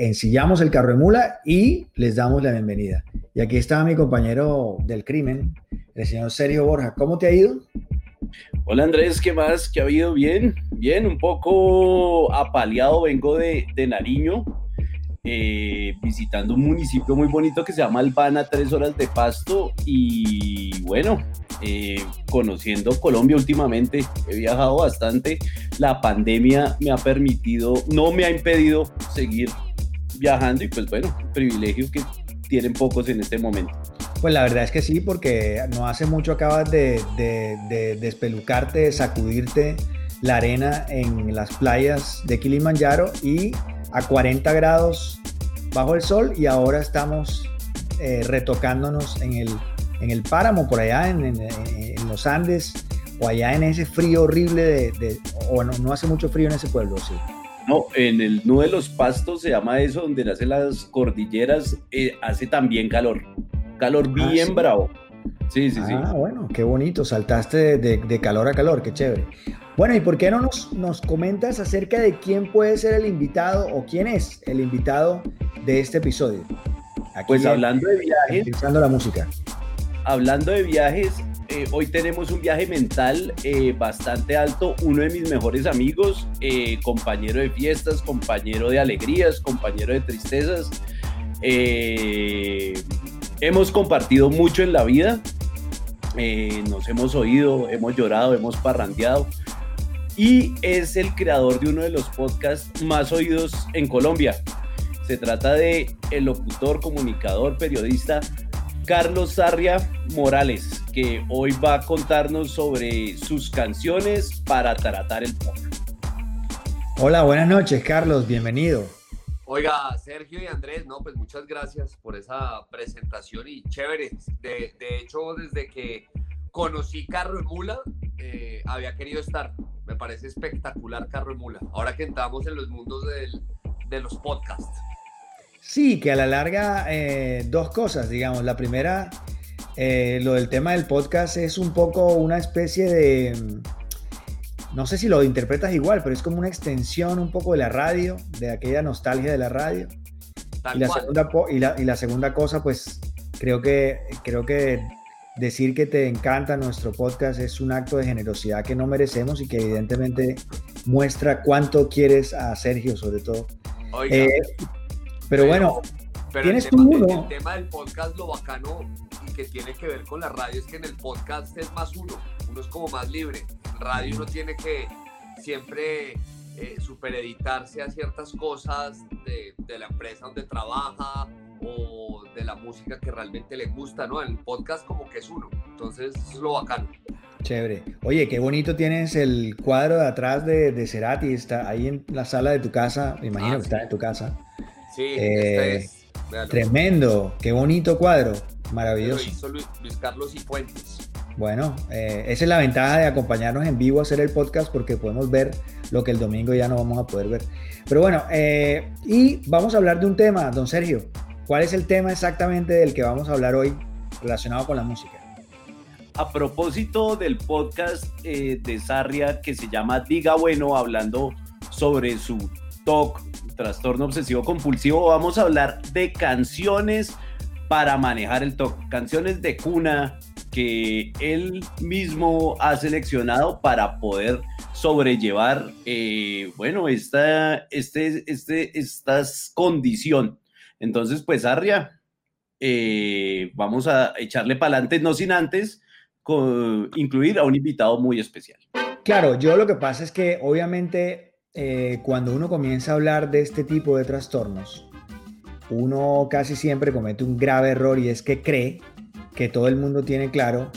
ensillamos el carro de mula y les damos la bienvenida. Y aquí está mi compañero del crimen, el señor Sergio Borja. ¿Cómo te ha ido? Hola Andrés, ¿qué más? ¿Qué ha habido? Bien, bien, un poco apaleado, vengo de, de Nariño, eh, visitando un municipio muy bonito que se llama Albana, tres horas de pasto y bueno, eh, conociendo Colombia últimamente, he viajado bastante, la pandemia me ha permitido, no me ha impedido seguir viajando y pues bueno, privilegio que tienen pocos en este momento. Pues la verdad es que sí, porque no hace mucho acabas de, de, despelucarte, de sacudirte la arena en las playas de Kilimanjaro y a 40 grados bajo el sol y ahora estamos eh, retocándonos en el, en el páramo, por allá en, los Andes o allá en ese frío horrible de, o no, no hace mucho frío en ese pueblo, sí. No, en el nudo de los pastos se llama eso, donde nacen las cordilleras, eh, hace también calor. Calor ah, bien bravo. Sí, sí, sí. Ah, bueno, qué bonito. Saltaste de, calor a calor, qué chévere. Bueno, ¿y por qué no nos, nos comentas acerca de quién puede ser el invitado o quién es el invitado de este episodio? pues hablando de viajes. La música. Hablando de viajes, eh, hoy tenemos un viaje mental eh, bastante alto. Uno de mis mejores amigos, eh, compañero de fiestas, compañero de alegrías, compañero de tristezas. hemos compartido mucho en la vida. nos hemos oído, hemos llorado, hemos parrandeado. Y es el creador de uno de los podcasts más oídos en Colombia. Se trata de el locutor, comunicador, periodista Carlos Sarria Morales, que hoy va a contarnos sobre sus canciones para tratar el pop. Hola, buenas noches, Carlos, bienvenido. Oiga, Sergio y Andrés, no, pues muchas gracias por esa presentación y chévere. De, hecho, desde que conocí Carro de Mula, eh, había querido estar. Me parece espectacular Carro de Mula. Ahora que entramos en los mundos de los podcasts. Sí, que a la larga eh, dos cosas, digamos. La primera, eh, lo del tema del podcast es un poco una especie de, mm, no sé si lo interpretas igual, pero es como una extensión un poco de la radio, de aquella nostalgia de la radio. Y la, segunda, y, la, segunda, cosa, pues creo que, creo que decir que te encanta nuestro podcast es un acto de generosidad que no merecemos y que evidentemente muestra cuánto quieres a Sergio sobre todo. Eh, pero, bueno, tienes el tema, El tema del podcast, lo bacano y que tiene que ver con la radio es que en el podcast es más uno, uno es como más libre. En radio uno tiene que siempre eh, supereditarse a ciertas cosas de, de, la empresa donde trabaja o de la música que realmente le gusta, ¿no? El podcast como que es uno, entonces es lo bacano. Chévere. Oye, qué bonito tienes el cuadro de atrás de, de Cerati, está ahí en la sala de tu casa, me imagino ah, que está en tu casa. Sí, este eh, Tremendo, qué bonito cuadro, maravilloso. Lo hizo Luis, Carlos y Fuentes. Bueno, eh, esa es la ventaja de acompañarnos en vivo a hacer el podcast porque podemos ver lo que el domingo ya no vamos a poder ver. Pero bueno, eh, y vamos a hablar de un tema, don Sergio. ¿Cuál es el tema exactamente del que vamos a hablar hoy relacionado con la música? A propósito del podcast de Sarria que se llama Diga Bueno, hablando sobre su trastorno obsesivo compulsivo, vamos a hablar de canciones para manejar el TOC, canciones de cuna que él mismo ha seleccionado para poder sobrellevar, eh, bueno, esta, este, este, estas condición. Entonces, pues, Arria, eh, vamos a echarle para adelante, no sin antes incluir a un invitado muy especial. Claro, yo lo que pasa es que obviamente eh, cuando uno comienza a hablar de este tipo de trastornos, uno casi siempre comete un grave error y es que cree que todo el mundo tiene claro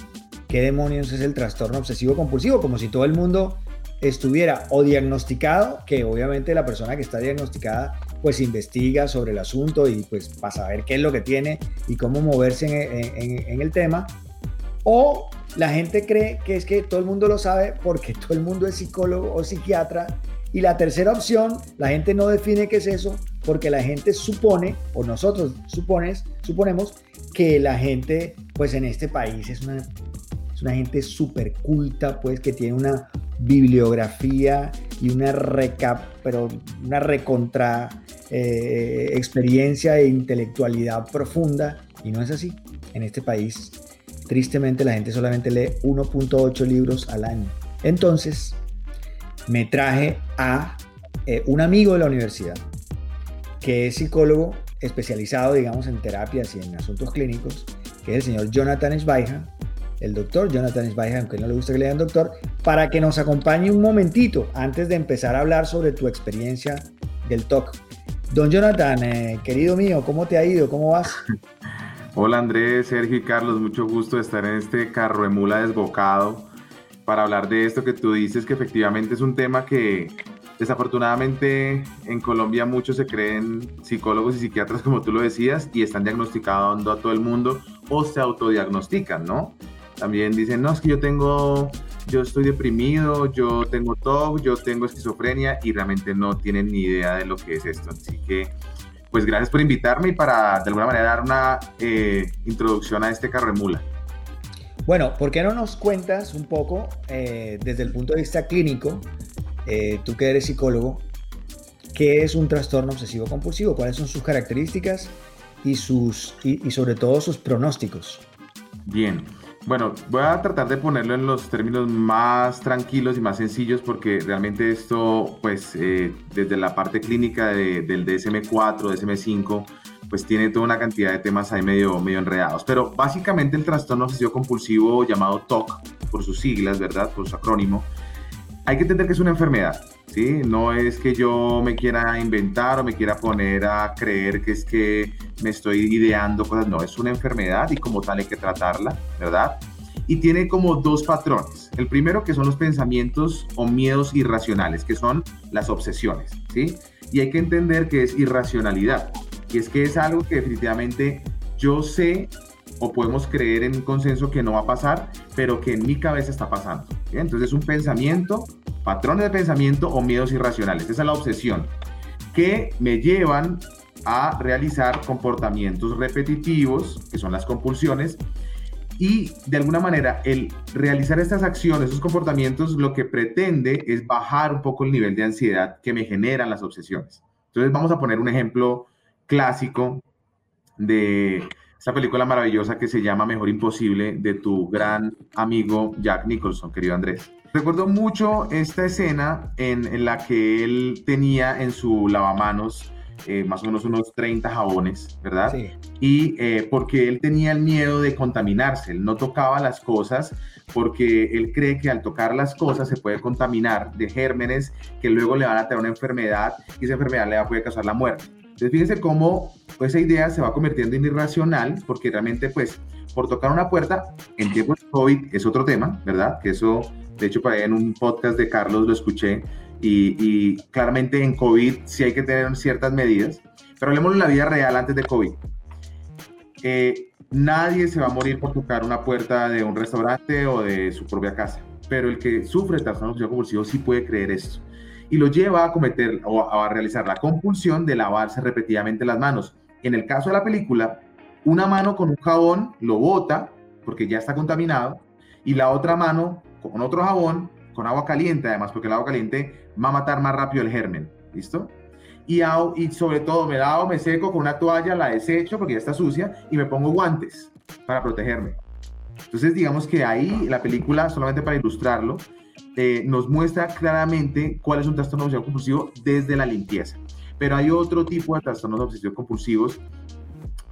qué demonios es el trastorno obsesivo compulsivo, como si todo el mundo estuviera o diagnosticado, que obviamente la persona que está diagnosticada pues investiga sobre el asunto y pues para saber qué es lo que tiene y cómo moverse en, en el tema, o la gente cree que es que todo el mundo lo sabe porque todo el mundo es psicólogo o psiquiatra y la tercera opción, la gente no define qué es eso porque la gente supone, o nosotros supones, suponemos que la gente, pues en este país es una, gente súper culta, pues que tiene una bibliografía y una recap, pero una recontra eh, experiencia e intelectualidad profunda y no es así. En este país, tristemente, la gente solamente lee 1.8 libros al año. Entonces, me traje a eh, un amigo de la universidad que es psicólogo especializado, digamos, en terapias y en asuntos clínicos, que es el señor Jonathan Esbaija, el doctor Jonathan Esbaija, aunque no le gusta que le digan doctor, para que nos acompañe un momentito antes de empezar a hablar sobre tu experiencia del TOC. Don Jonathan, eh, querido mío, ¿cómo te ha ido? ¿Cómo vas? Hola Andrés, Sergio Carlos, mucho gusto estar en este carro de mula desbocado para hablar de esto que tú dices, que efectivamente es un tema que Desafortunadamente en Colombia muchos se creen psicólogos y psiquiatras como tú lo decías y están diagnosticando a todo el mundo o se autodiagnostican, ¿no? También dicen, no, es que yo tengo, yo estoy deprimido, yo tengo TOC, yo tengo esquizofrenia y realmente no tienen ni idea de lo que es esto. Así que, pues gracias por invitarme y para de alguna manera dar una eh, introducción a este carro de mula. Bueno, ¿por qué no nos cuentas un poco eh, desde el punto de vista clínico eh, tú que eres psicólogo, ¿qué es un trastorno obsesivo compulsivo? ¿Cuáles son sus características y, sus, y, sobre todo sus pronósticos? Bien, bueno, voy a tratar de ponerlo en los términos más tranquilos y más sencillos porque realmente esto, pues eh, desde la parte clínica del DSM4, DSM5, pues tiene toda una cantidad de temas ahí medio, medio enredados. Pero básicamente el trastorno obsesivo compulsivo llamado TOC, por sus siglas, ¿verdad? Por su acrónimo, hay que entender que es una enfermedad, ¿sí? No es que yo me quiera inventar o me quiera poner a creer que es que me estoy ideando cosas, no, es una enfermedad y como tal hay que tratarla, ¿verdad? Y tiene como dos patrones. El primero que son los pensamientos o miedos irracionales, que son las obsesiones, ¿sí? Y hay que entender que es irracionalidad, y es que es algo que definitivamente yo sé o podemos creer en un consenso que no va a pasar, pero que en mi cabeza está pasando. Entonces es un pensamiento, patrones de pensamiento o miedos irracionales. Esa es la obsesión que me llevan a realizar comportamientos repetitivos, que son las compulsiones, y de alguna manera el realizar estas acciones, esos comportamientos, lo que pretende es bajar un poco el nivel de ansiedad que me generan las obsesiones. Entonces vamos a poner un ejemplo clásico de esta película maravillosa que se llama Mejor Imposible de tu gran amigo Jack Nicholson, querido Andrés. Recuerdo mucho esta escena en, la que él tenía en su lavamanos eh, más o menos unos 30 jabones, ¿verdad? Sí. Y eh, porque él tenía el miedo de contaminarse, él no tocaba las cosas porque él cree que al tocar las cosas se puede contaminar de gérmenes que luego le van a traer una enfermedad y esa enfermedad le poder causar la muerte. Entonces fíjense cómo esa idea se va convirtiendo en irracional porque realmente pues por tocar una puerta en tiempos de COVID es otro tema, ¿verdad? Que eso, de hecho, para en un podcast de Carlos lo escuché y, claramente en COVID sí hay que tener ciertas medidas, pero hablemos en la vida real antes de COVID. Eh, nadie se va a morir por tocar una puerta de un restaurante o de su propia casa, pero el que sufre trastorno compulsivo sí puede creer esto y lo lleva a cometer o a realizar la compulsión de lavarse repetidamente las manos. En el caso de la película, una mano con un jabón lo bota porque ya está contaminado y la otra mano con otro jabón con agua caliente además porque el agua caliente va a matar más rápido el germen, ¿listo? Y, y sobre todo me lavo, me seco con una toalla, la desecho porque ya está sucia y me pongo guantes para protegerme. Entonces digamos que ahí la película, solamente para ilustrarlo, eh, nos muestra claramente cuál es un trastorno obsesivo compulsivo desde la limpieza. Pero hay otro tipo de trastornos obsesivos compulsivos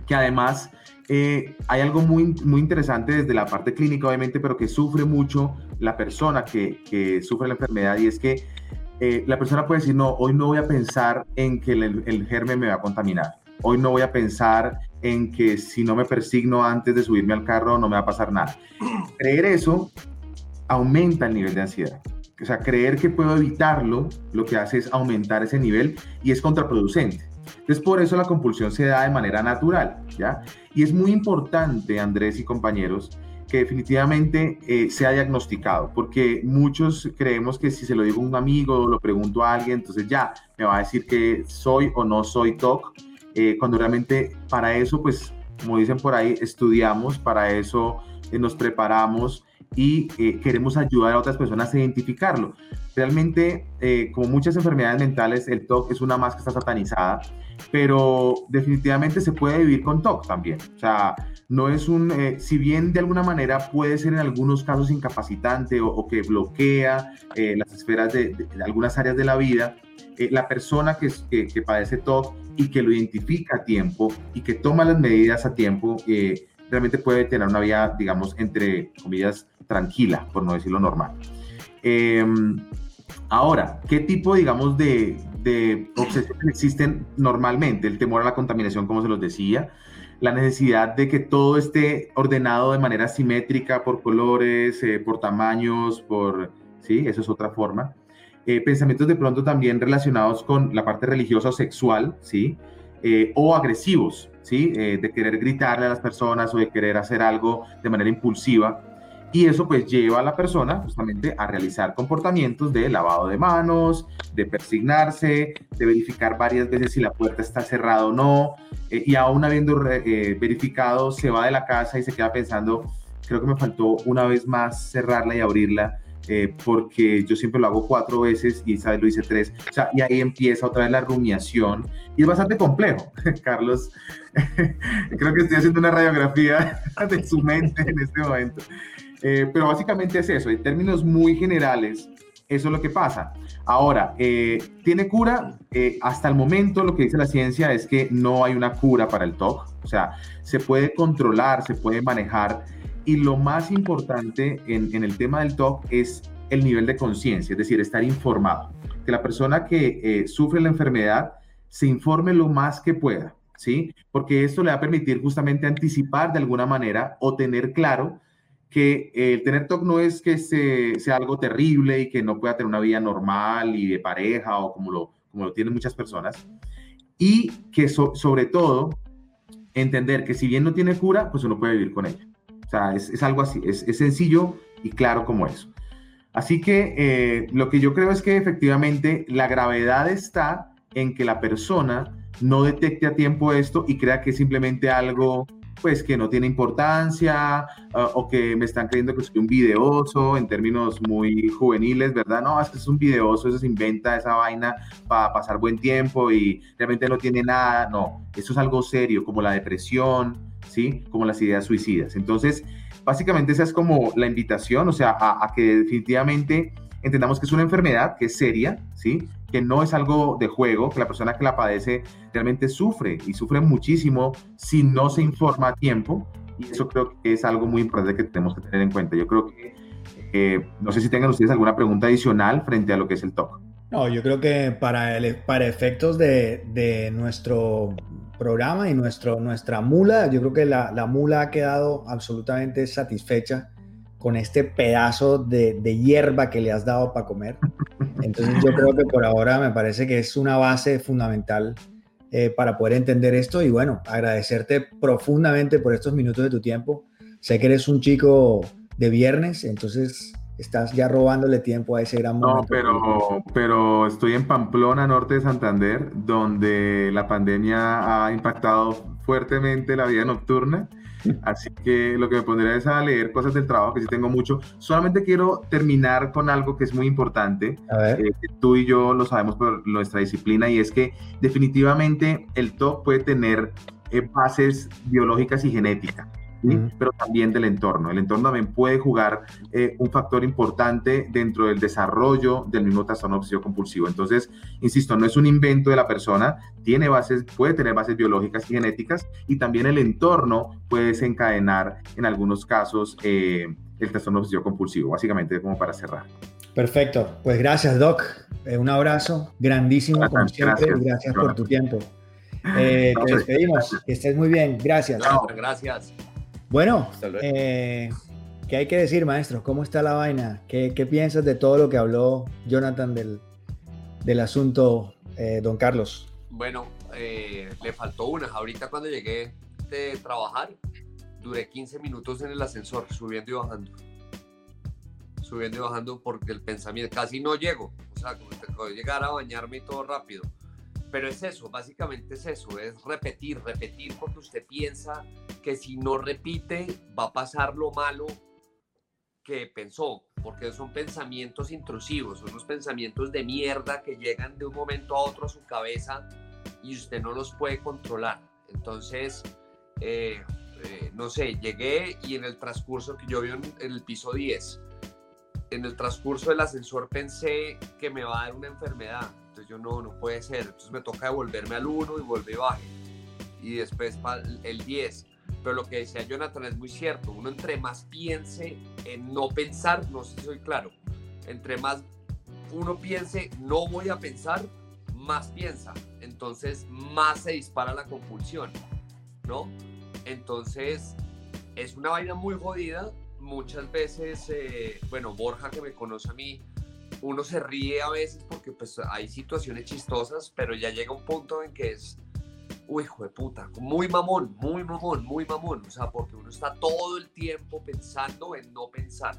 que además eh, hay algo muy, muy interesante desde la parte clínica, obviamente, pero que sufre mucho la persona que, sufre la enfermedad y es que eh, la persona puede decir, no, hoy no voy a pensar en que el, el, germen me va a contaminar. Hoy no voy a pensar en que si no me persigno antes de subirme al carro no me va a pasar nada. Creer eso aumenta el nivel de ansiedad. O sea, creer que puedo evitarlo, lo que hace es aumentar ese nivel y es contraproducente. Entonces, por eso la compulsión se da de manera natural, ¿ya? Y es muy importante, Andrés y compañeros, que definitivamente eh, sea diagnosticado, porque muchos creemos que si se lo digo a un amigo lo pregunto a alguien, entonces ya me va a decir que soy o no soy TOC, eh, cuando realmente para eso, pues, como dicen por ahí, estudiamos, para eso eh, nos preparamos y eh, queremos ayudar a otras personas a identificarlo. Realmente, eh, como muchas enfermedades mentales, el TOC es una más que está satanizada, pero definitivamente se puede vivir con TOC también. O sea, no es un, eh, si bien de alguna manera puede ser en algunos casos incapacitante o, que bloquea las esferas de, algunas áreas de la vida, la persona que, que, que, padece TOC y que lo identifica a tiempo y que toma las medidas a tiempo, realmente puede tener una vida, digamos, entre comillas, tranquila, por no decirlo normal. Em, ahora, ¿qué tipo, digamos, de, de obsesiones existen normalmente? El temor a la contaminación, como se los decía, la necesidad de que todo esté ordenado de manera simétrica por colores, eh, por tamaños, por... Sí, eso es otra forma. Eh, pensamientos de pronto también relacionados con la parte religiosa o sexual, ¿sí? Eh, o agresivos, ¿sí? de querer gritarle a las personas o de querer hacer algo de manera impulsiva. Y eso pues lleva a la persona justamente a realizar comportamientos de lavado de manos, de persignarse, de verificar varias veces si la puerta está cerrada o no. Eh, y aún habiendo eh, verificado, se va de la casa y se queda pensando, creo que me faltó una vez más cerrarla y abrirla. Eh, porque yo siempre lo hago cuatro veces y esa vez lo hice tres. O sea, y ahí empieza otra vez la rumiación y es bastante complejo. Carlos, creo que estoy haciendo una radiografía de su mente en este momento. Eh, pero básicamente es eso, en términos muy generales, eso es lo que pasa. Ahora, eh, ¿tiene cura? Eh, hasta el momento lo que dice la ciencia es que no hay una cura para el TOC, o sea, se puede controlar, se puede manejar y lo más importante en, en el tema del TOC es el nivel de conciencia, es decir, estar informado, que la persona que sufre la enfermedad se informe lo más que pueda, ¿sí? Porque esto le va a permitir justamente anticipar de alguna manera o tener claro que el tener TOC no es que sea algo terrible y que no pueda tener una vida normal y de pareja o como lo, como lo tienen muchas personas. Y que sobre todo entender que si bien no tiene cura, pues uno puede vivir con ella. Sea, es, algo así, es, sencillo y claro como eso. Así que eh, lo que yo creo es que efectivamente la gravedad está en que la persona no detecte a tiempo esto y crea que es simplemente algo pues que no tiene importancia ah, o que me están creyendo que soy un videoso en términos muy juveniles, ¿verdad? No, es que es un videoso, eso se inventa esa vaina para pasar buen tiempo y realmente no tiene nada. No, eso es algo serio, como la depresión, ¿sí? Como las ideas suicidas. Entonces, básicamente esa es como la invitación, o sea, a, a que definitivamente entendamos que es una enfermedad que es seria, ¿sí? que no es algo de juego, que la persona que la padece realmente sufre y sufre muchísimo si no se informa a tiempo. Y eso creo que es algo muy importante que tenemos que tener en cuenta. Yo creo que, eh, no sé si tengan ustedes alguna pregunta adicional frente a lo que es el TOC. No, yo creo que para, el, para efectos de, de, nuestro programa y nuestro, nuestra mula, yo creo que la, la mula ha quedado absolutamente satisfecha con este pedazo de, de hierba que le has dado para comer. Entonces yo creo que por ahora me parece que es una base fundamental eh, para poder entender esto y bueno, agradecerte profundamente por estos minutos de tu tiempo. Sé que eres un chico de viernes, entonces estás ya robándole tiempo a ese gran momento. No, pero, pero estoy en Pamplona, norte de Santander, donde la pandemia ha impactado fuertemente la vida nocturna Así que lo que me pondría es a leer cosas del trabajo, que sí tengo mucho. Solamente quiero terminar con algo que es muy importante. Eh, tú y yo lo sabemos por nuestra disciplina y es que definitivamente el TOC puede tener eh, bases biológicas y genéticas pero también del entorno. El entorno también puede jugar eh, un factor importante dentro del desarrollo del mismo trastorno obsesivo compulsivo. Entonces, insisto, no es un invento de la persona, tiene bases, puede tener bases biológicas y genéticas y también el entorno puede desencadenar en algunos casos eh, el trastorno obsesivo compulsivo, básicamente como para cerrar. Perfecto, pues gracias Doc, eh, un abrazo grandísimo como siempre gracias, gracias por tu tiempo. te despedimos, que estés muy bien, gracias. Gracias. Bueno, eh, ¿qué hay que decir, maestro? ¿Cómo está la vaina? ¿Qué, piensas de todo lo que habló Jonathan del, del asunto, eh, don Carlos? Bueno, eh, le faltó una. Ahorita cuando llegué de trabajar, duré 15 minutos en el ascensor, subiendo y bajando. Subiendo y bajando porque el pensamiento, casi no llego. O sea, como tengo que llegar a bañarme y todo rápido. Pero es eso, básicamente es eso, es repetir, repetir porque usted piensa que si no repite va a pasar lo malo que pensó, porque son pensamientos intrusivos, son unos pensamientos de mierda que llegan de un momento a otro a su cabeza y usted no los puede controlar. Entonces, eh, eh, no sé, llegué y en el transcurso que yo vi en, el piso 10, en el transcurso del ascensor pensé que me va a dar una enfermedad. Entonces yo no, no puede ser. Entonces me toca devolverme al 1 y volver baje. Y después el 10. Pero lo que decía Jonathan es muy cierto. Uno entre más piense en no pensar, no sé si soy claro, entre más uno piense no voy a pensar, más piensa. Entonces más se dispara la compulsión, ¿no? Entonces es una vaina muy jodida. Muchas veces, eh, bueno, Borja que me conoce a mí, uno se ríe a veces porque pues hay situaciones chistosas, pero ya llega un punto en que es uy, hijo de puta, muy mamón, muy mamón, muy mamón. O sea, porque uno está todo el tiempo pensando en no pensar.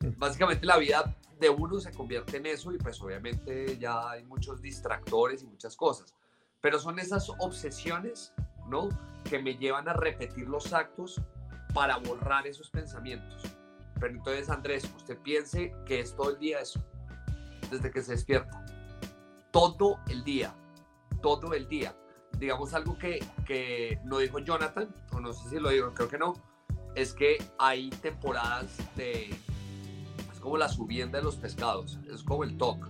Mm. Básicamente la vida de uno se convierte en eso y pues obviamente ya hay muchos distractores y muchas cosas. Pero son esas obsesiones, ¿no? Que me llevan a repetir los actos para borrar esos pensamientos. Pero entonces, Andrés, usted piense que es todo el día eso, desde que se despierta. Todo el día, todo el día digamos algo que, que no dijo Jonathan, o no sé si lo dijo, creo que no, es que hay temporadas de, es como la subienda de los pescados, es como el TOC.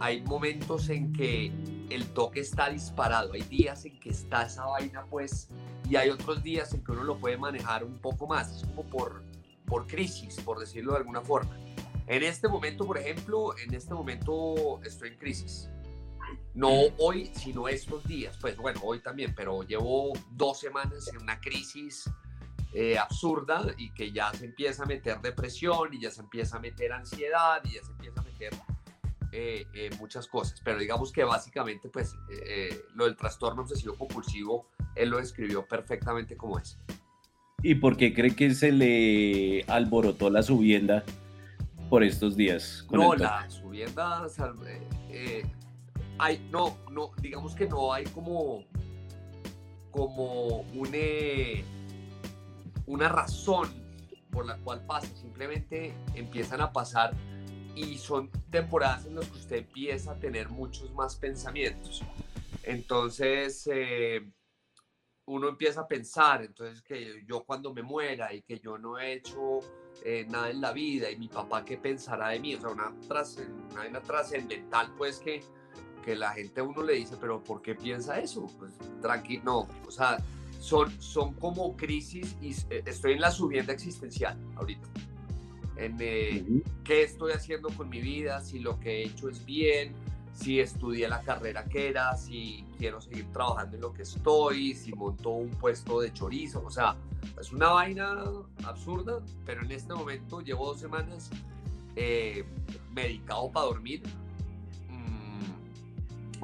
Hay momentos en que el toque está disparado, hay días en que está esa vaina pues, y hay otros días en que uno lo puede manejar un poco más, es como por, por crisis, por decirlo de alguna forma. En este momento, por ejemplo, en este momento estoy en crisis no hoy, sino estos días. Pues bueno, hoy también, pero llevo dos semanas en una crisis eh, absurda y que ya se empieza a meter depresión y ya se empieza a meter ansiedad y ya se empieza a meter eh, eh, muchas cosas. Pero digamos que básicamente, pues lo del trastorno obsesivo compulsivo, él lo describió perfectamente como es. ¿Y por qué cree que se le alborotó la subienda por estos días? no, la subienda hay, no, no, digamos que no hay como, como una, una razón por la cual pasa, simplemente empiezan a pasar y son temporadas en las que usted empieza a tener muchos más pensamientos. Entonces, eh, uno empieza a pensar, entonces que yo cuando me muera y que yo no he hecho eh, nada en la vida y mi papá qué pensará de mí, o sea, una, una trascendental pues que que la gente a uno le dice, pero ¿por qué piensa eso? Pues tranquilo, no, o sea, son, son como crisis y eh, estoy en la subienda existencial ahorita. En eh, qué estoy haciendo con mi vida, si lo que he hecho es bien, si estudié la carrera que era, si quiero seguir trabajando en lo que estoy, si monto un puesto de chorizo, o sea, es una vaina absurda, pero en este momento llevo dos semanas eh, medicado para dormir,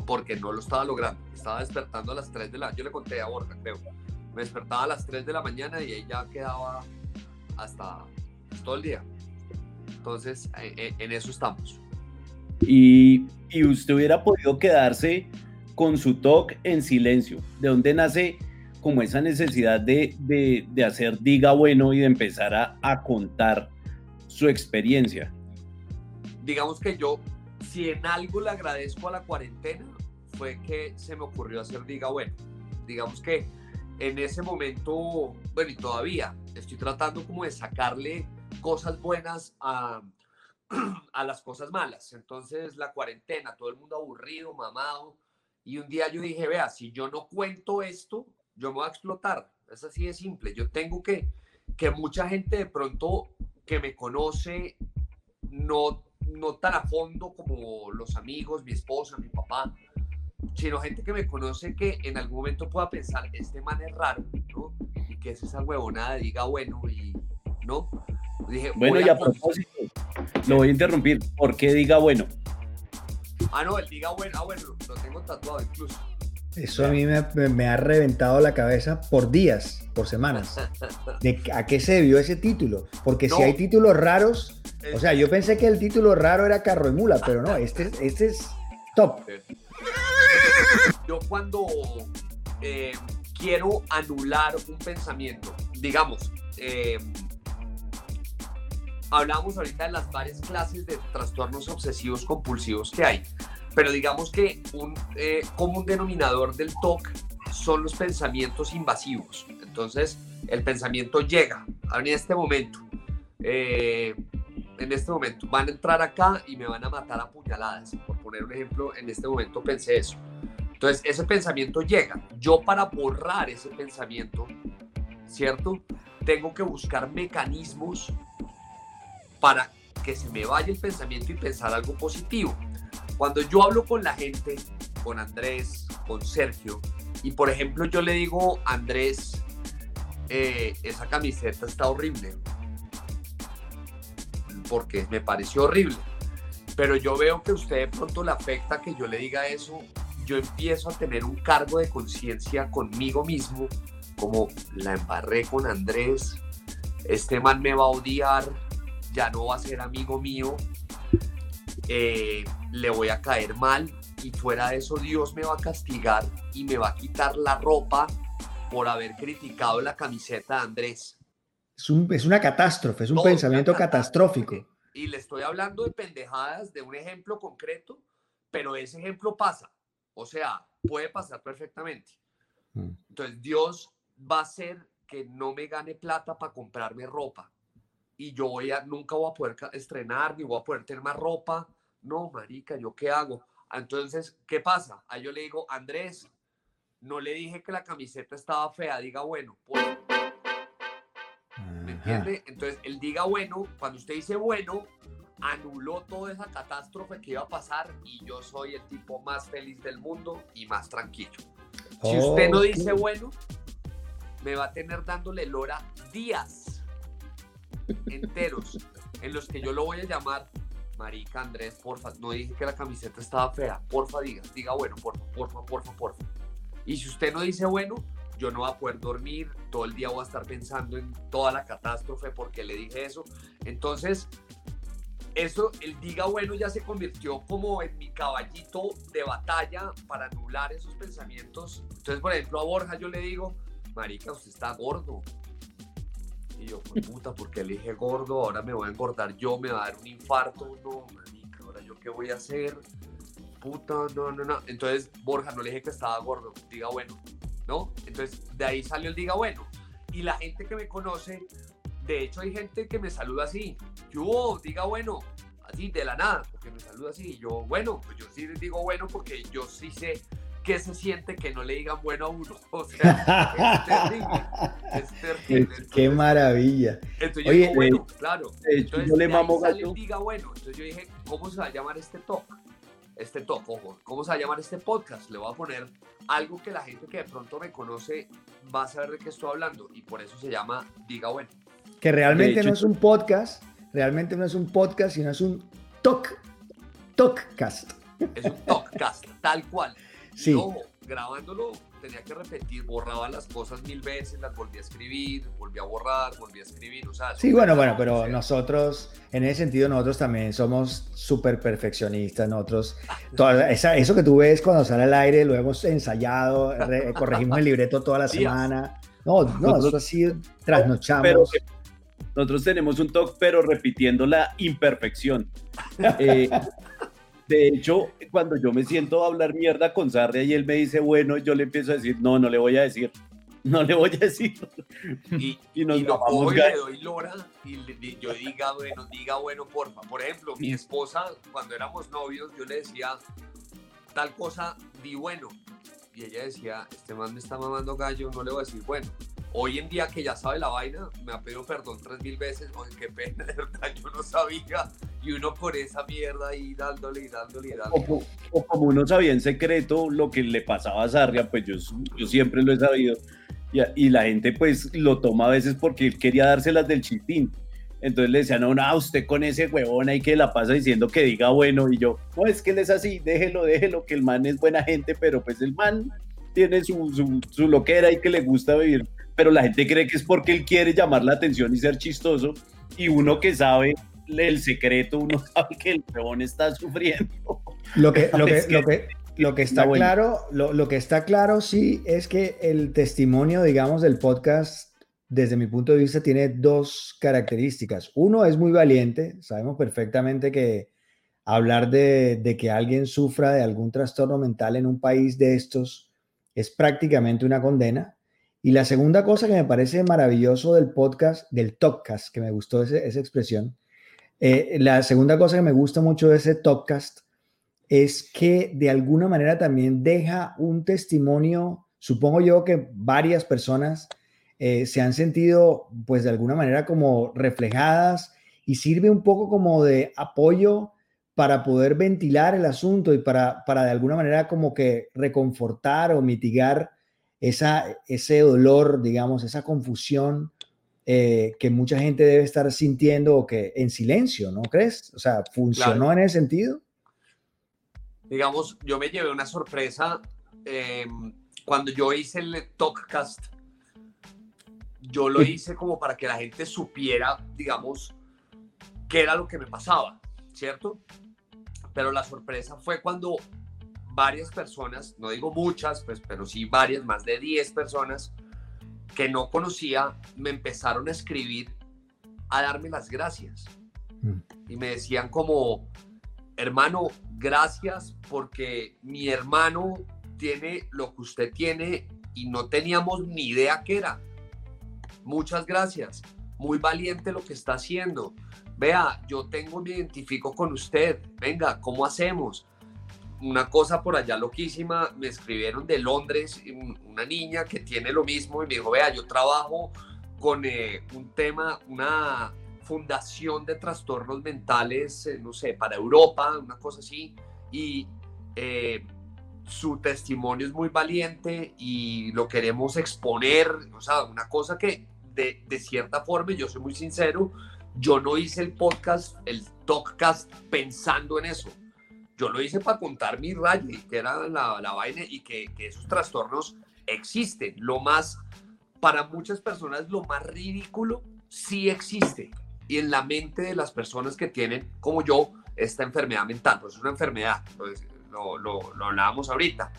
porque no lo estaba logrando. Estaba despertando a las 3 de la yo le conté a Borja, creo. Me despertaba a las 3 de la mañana y ahí ya quedaba hasta todo el día. Entonces, eh, eh, en eso estamos. Y, y usted hubiera podido quedarse con su talk en silencio. ¿De dónde nace como esa necesidad de, de, de hacer diga bueno y de empezar a, a contar su experiencia? Digamos que yo si en algo le agradezco a la cuarentena fue que se me ocurrió hacer Diga Bueno. Digamos que en ese momento, bueno, y todavía estoy tratando como de sacarle cosas buenas a, a las cosas malas. Entonces, la cuarentena, todo el mundo aburrido, mamado. Y un día yo dije, vea, si yo no cuento esto, yo me voy a explotar. Es así de simple. Yo tengo que, que mucha gente de pronto que me conoce no no tan a fondo como los amigos, mi esposa, mi papá, sino gente que me conoce que en algún momento pueda pensar, este man es raro, ¿no? Y que es esa huevonada, diga bueno y, ¿no? Dije, bueno, y a, propósito, lo voy a interrumpir, ¿por qué diga bueno? Ah, no, el diga bueno, ah, bueno, lo tengo tatuado incluso. Eso a mí me, ha reventado la cabeza por días, por semanas. De, ¿A qué se debió ese título? Porque si hay títulos raros, o sea, yo pensé que el título raro era Carro y Mula, pero no, este, este es top. Yo cuando eh, quiero anular un pensamiento, digamos, eh, hablábamos ahorita de las varias clases de trastornos obsesivos compulsivos que hay, pero digamos que un eh, común denominador del TOC son los pensamientos invasivos. Entonces, el pensamiento llega en este momento. Eh, en este momento van a entrar acá y me van a matar a puñaladas. Por poner un ejemplo, en este momento pensé eso. Entonces, ese pensamiento llega. Yo para borrar ese pensamiento, ¿cierto? Tengo que buscar mecanismos para que se me vaya el pensamiento y pensar algo positivo. Cuando yo hablo con la gente, con Andrés, con Sergio, y por ejemplo yo le digo, Andrés, eh, esa camiseta está horrible, porque me pareció horrible. Pero yo veo que a usted de pronto le afecta que yo le diga eso, yo empiezo a tener un cargo de conciencia conmigo mismo, como la embarré con Andrés, este man me va a odiar, ya no va a ser amigo mío, eh, le voy a caer mal y fuera de eso Dios me va a castigar y me va a quitar la ropa por haber criticado la camiseta de Andrés. Es, es una catástrofe, es un pensamiento catastrófico. Y le estoy hablando de pendejadas, de un ejemplo concreto, pero ese ejemplo pasa. O sea, puede pasar perfectamente. Mm. Entonces Dios va a hacer que no me gane plata para comprarme ropa y yo voy a, nunca voy a poder estrenar, ni voy a poder tener más ropa. No, marica, ¿yo qué hago? Entonces, ¿qué pasa? A yo le digo, Andrés, no le dije que la camiseta estaba fea, diga bueno. Pues". ¿Me entiende? Entonces, el diga bueno, cuando usted dice bueno, anuló toda esa catástrofe que iba a pasar y yo soy el tipo más feliz del mundo y más tranquilo. Si usted no dice bueno, me va a tener dándole lora días enteros en los que yo lo voy a llamar, marica Andrés, porfa, no dije que la camiseta estaba fea, porfa diga, diga bueno, porfa, porfa, porfa, porfa. Y si usted no dice bueno, yo no voy a poder dormir, todo el día voy a estar pensando en toda la catástrofe porque le dije eso. Entonces, eso, el diga bueno ya se convirtió como en mi caballito de batalla para anular esos pensamientos. Entonces, por ejemplo, a Borja yo le digo, marica, usted está gordo, y yo, pues puta, porque elige gordo, ahora me voy a engordar yo, me va a dar un infarto, no, marica, ahora yo qué voy a hacer, puta, no, no, no. Entonces, Borja, no le dije que estaba gordo, diga bueno, ¿no? Entonces, de ahí salió el diga bueno. Y la gente que me conoce, de hecho, hay gente que me saluda así, yo, diga bueno, así de la nada, porque me saluda así, y yo, bueno, pues yo sí digo bueno porque yo sí sé qué se siente que no le digan bueno a uno. O sea, es terrible. Es terrible. qué maravilla. Entonces yo digo, bueno, claro. Entonces, yo le mamo gato. diga bueno. Entonces yo dije, ¿cómo se va a llamar este talk? Este talk, ojo, ¿cómo se va a llamar este podcast? Le voy a poner algo que la gente que de pronto me conoce va a saber de qué estoy hablando y por eso se llama Diga Bueno. Que realmente no es un podcast, realmente no es un podcast, sino es un talk, talkcast. Es un talkcast, tal cual. Sí. grabándolo tenía que repetir, borraba las cosas mil veces, las volví a escribir, volví a borrar, volví a escribir, o sea... Sí, bueno, bueno, pero nosotros, en ese sentido, nosotros también somos súper perfeccionistas, nosotros, toda eso que tú ves cuando sale al aire, lo hemos ensayado, corregimos el libreto toda la semana, no, no, nosotros así trasnochamos. Pero, nosotros tenemos un talk, pero repitiendo la imperfección. Eh, de hecho, cuando yo me siento a hablar mierda con Sarria y él me dice, bueno, yo le empiezo a decir, no, no le voy a decir. No le voy a decir. Y, y nos y no le doy lora y, yo diga, bueno, diga, bueno, porfa. Por ejemplo, mi esposa, cuando éramos novios, yo le decía tal cosa, di bueno. Y ella decía, este man me está mamando gallo, no le voy a decir bueno hoy en día que ya sabe la vaina, me ha pedido perdón tres mil veces, qué pena, de verdad, yo no sabía, y uno por esa mierda ahí dándole y dándole y dándole. O, como uno sabía en secreto lo que le pasaba a Sarria, pues yo, siempre lo he sabido, y, la gente pues lo toma a veces porque él quería dárselas del chistín. Entonces le decían, no, no, usted con ese huevón ahí que la pasa diciendo que diga bueno, y yo, no, es que él es así, déjelo, déjelo, que el man es buena gente, pero pues el man tiene su, su, su loquera y que le gusta vivir pero la gente cree que es porque él quiere llamar la atención y ser chistoso, y uno que sabe el secreto, uno sabe que el peón está sufriendo. Lo que, lo que, lo que, lo que está claro, lo, lo, que está claro sí es que el testimonio, digamos, del podcast desde mi punto de vista, tiene dos características. Uno es muy valiente, sabemos perfectamente que hablar de, de que alguien sufra de algún trastorno mental en un país de estos es prácticamente una condena. Y la segunda cosa que me parece maravilloso del podcast, del talkcast, que me gustó esa expresión, eh, la segunda cosa que me gusta mucho de ese talkcast es que de alguna manera también deja un testimonio, supongo yo que varias personas eh, se han sentido pues de alguna manera como reflejadas y sirve un poco como de apoyo para poder ventilar el asunto y para, para de alguna manera como que reconfortar o mitigar esa, ese dolor, digamos, esa confusión eh, que mucha gente debe estar sintiendo o que en silencio, ¿no crees? O sea, ¿funcionó en ese sentido? Digamos, yo me llevé una sorpresa eh, cuando yo hice el Talkcast. Yo lo hice como para que la gente supiera, digamos, qué era lo que me pasaba, ¿cierto? Pero la sorpresa fue cuando varias personas, no digo muchas, pues, pero sí varias, más de 10 personas que no conocía, me empezaron a escribir a darme las gracias. Mm. Y me decían como, hermano, gracias porque mi hermano tiene lo que usted tiene y no teníamos ni idea qué era. Muchas gracias. Muy valiente lo que está haciendo. Vea, yo tengo, me identifico con usted. Venga, ¿cómo hacemos? Una cosa por allá loquísima, me escribieron de Londres, una niña que tiene lo mismo y me dijo, vea, yo trabajo con eh, un tema, una fundación de trastornos mentales, eh, no sé, para Europa, una cosa así, y eh, su testimonio es muy valiente y lo queremos exponer, o sea, una cosa que de, de cierta forma, yo soy muy sincero, yo no hice el podcast, el talkcast pensando en eso yo lo hice para contar mi raya, que era la, la vaina, y que, que, esos trastornos existen. Lo más, para muchas personas, lo más ridículo sí existe. Y en la mente de las personas que tienen, como yo, esta enfermedad mental, pues es una enfermedad, pues, lo, lo, lo hablábamos ahorita.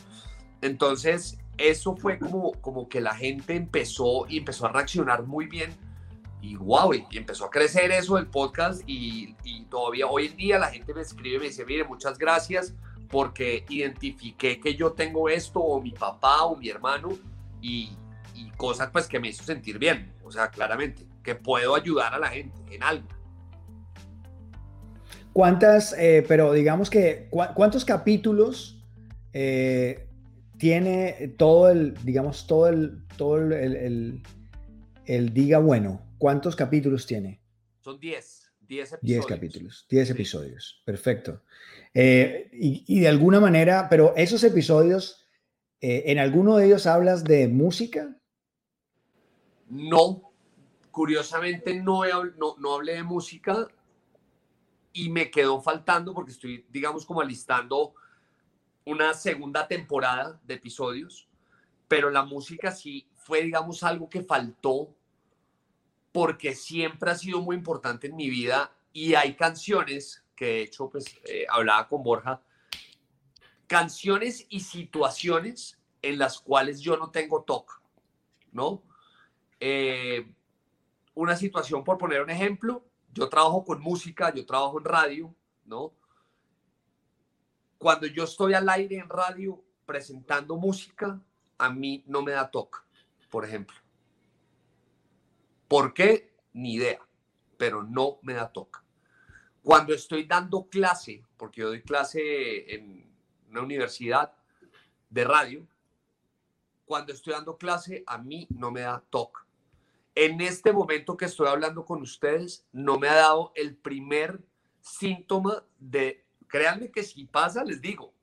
Entonces, eso fue como, como que la gente empezó y empezó a reaccionar muy bien y wow, y empezó a crecer eso el podcast y, todavía hoy en día la gente me escribe y me dice, mire, muchas gracias porque identifiqué que yo tengo esto o mi papá o mi hermano y, y cosas pues que me hizo sentir bien, o sea, claramente, que puedo ayudar a la gente en algo. ¿Cuántas, eh, pero digamos que, cuántos capítulos eh, tiene todo el, digamos, todo el, todo el, el, el Diga Bueno? ¿Cuántos capítulos tiene? Son 10. 10 episodios. 10 capítulos, 10 episodios. Perfecto. Eh, y, de alguna manera, pero esos episodios, eh, ¿en alguno de ellos hablas de música? No, curiosamente no, no, no hablé de música y me quedó faltando porque estoy, digamos, como alistando una segunda temporada de episodios, pero la música sí fue, digamos, algo que faltó porque siempre ha sido muy importante en mi vida y hay canciones que de hecho pues eh, hablaba con Borja, canciones y situaciones en las cuales yo no tengo toque, ¿no? Eh, una situación, por poner un ejemplo, yo trabajo con música, yo trabajo en radio, ¿no? Cuando yo estoy al aire en radio presentando música, a mí no me da toque, por ejemplo. ¿Por qué? Ni idea, pero no me da toca. Cuando estoy dando clase, porque yo doy clase en una universidad de radio, cuando estoy dando clase a mí no me da toca. En este momento que estoy hablando con ustedes, no me ha dado el primer síntoma de, créanme que si pasa, les digo.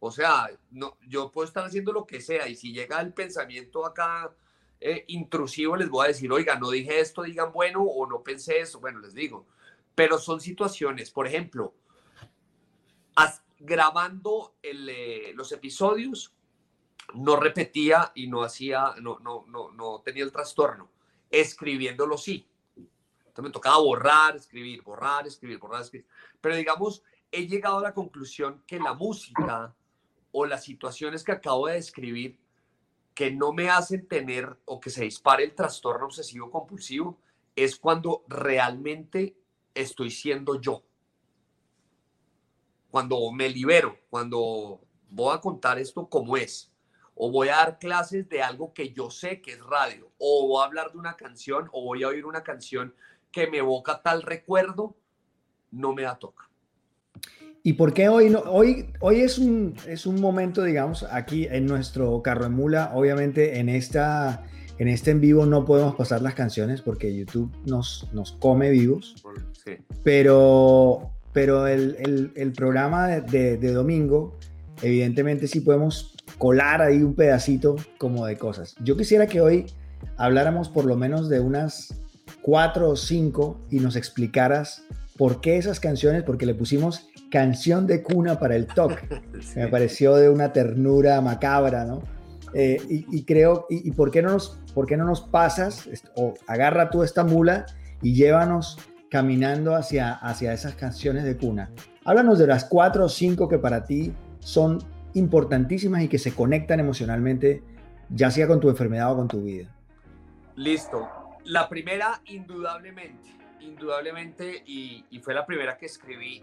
O sea, no, yo puedo estar haciendo lo que sea y si llega el pensamiento acá eh, intrusivo les voy a decir, oiga, no dije esto, digan bueno, o no pensé eso, bueno, les digo. Pero son situaciones, por ejemplo, grabando eh, los episodios, no repetía y no hacía, no, no, no, no tenía el trastorno. Escribiéndolo sí. Me tocaba borrar, escribir, borrar, escribir, borrar, escribir. Pero digamos, he llegado a la conclusión que la música o las situaciones que acabo de describir que no me hacen tener o que se dispare el trastorno obsesivo compulsivo es cuando realmente estoy siendo yo. Cuando me libero, cuando voy a contar esto como es, o voy a dar clases de algo que yo sé que es radio, o voy a hablar de una canción, o voy a oír una canción que me evoca tal recuerdo, no me da toca. ¿Y por qué hoy no? Hoy, hoy es, un, es un momento, digamos, aquí en nuestro carro de mula, obviamente en esta en este en vivo no podemos pasar las canciones porque YouTube nos, nos come vivos. Pero, pero el, el, programa de, de, domingo, evidentemente sí podemos colar ahí un pedacito como de cosas. Yo quisiera que hoy habláramos por lo menos de unas cuatro o cinco y nos explicaras por qué esas canciones, porque le pusimos canción de cuna para el toque. Me pareció de una ternura macabra, ¿no? Eh, y, creo, y, por, qué no nos, por qué no nos pasas o agarra tú esta mula y llévanos caminando hacia, hacia esas canciones de cuna? Háblanos de las cuatro o cinco que para ti son importantísimas y que se conectan emocionalmente, ya sea con tu enfermedad o con tu vida. Listo. La primera, indudablemente, indudablemente, y, y fue la primera que escribí.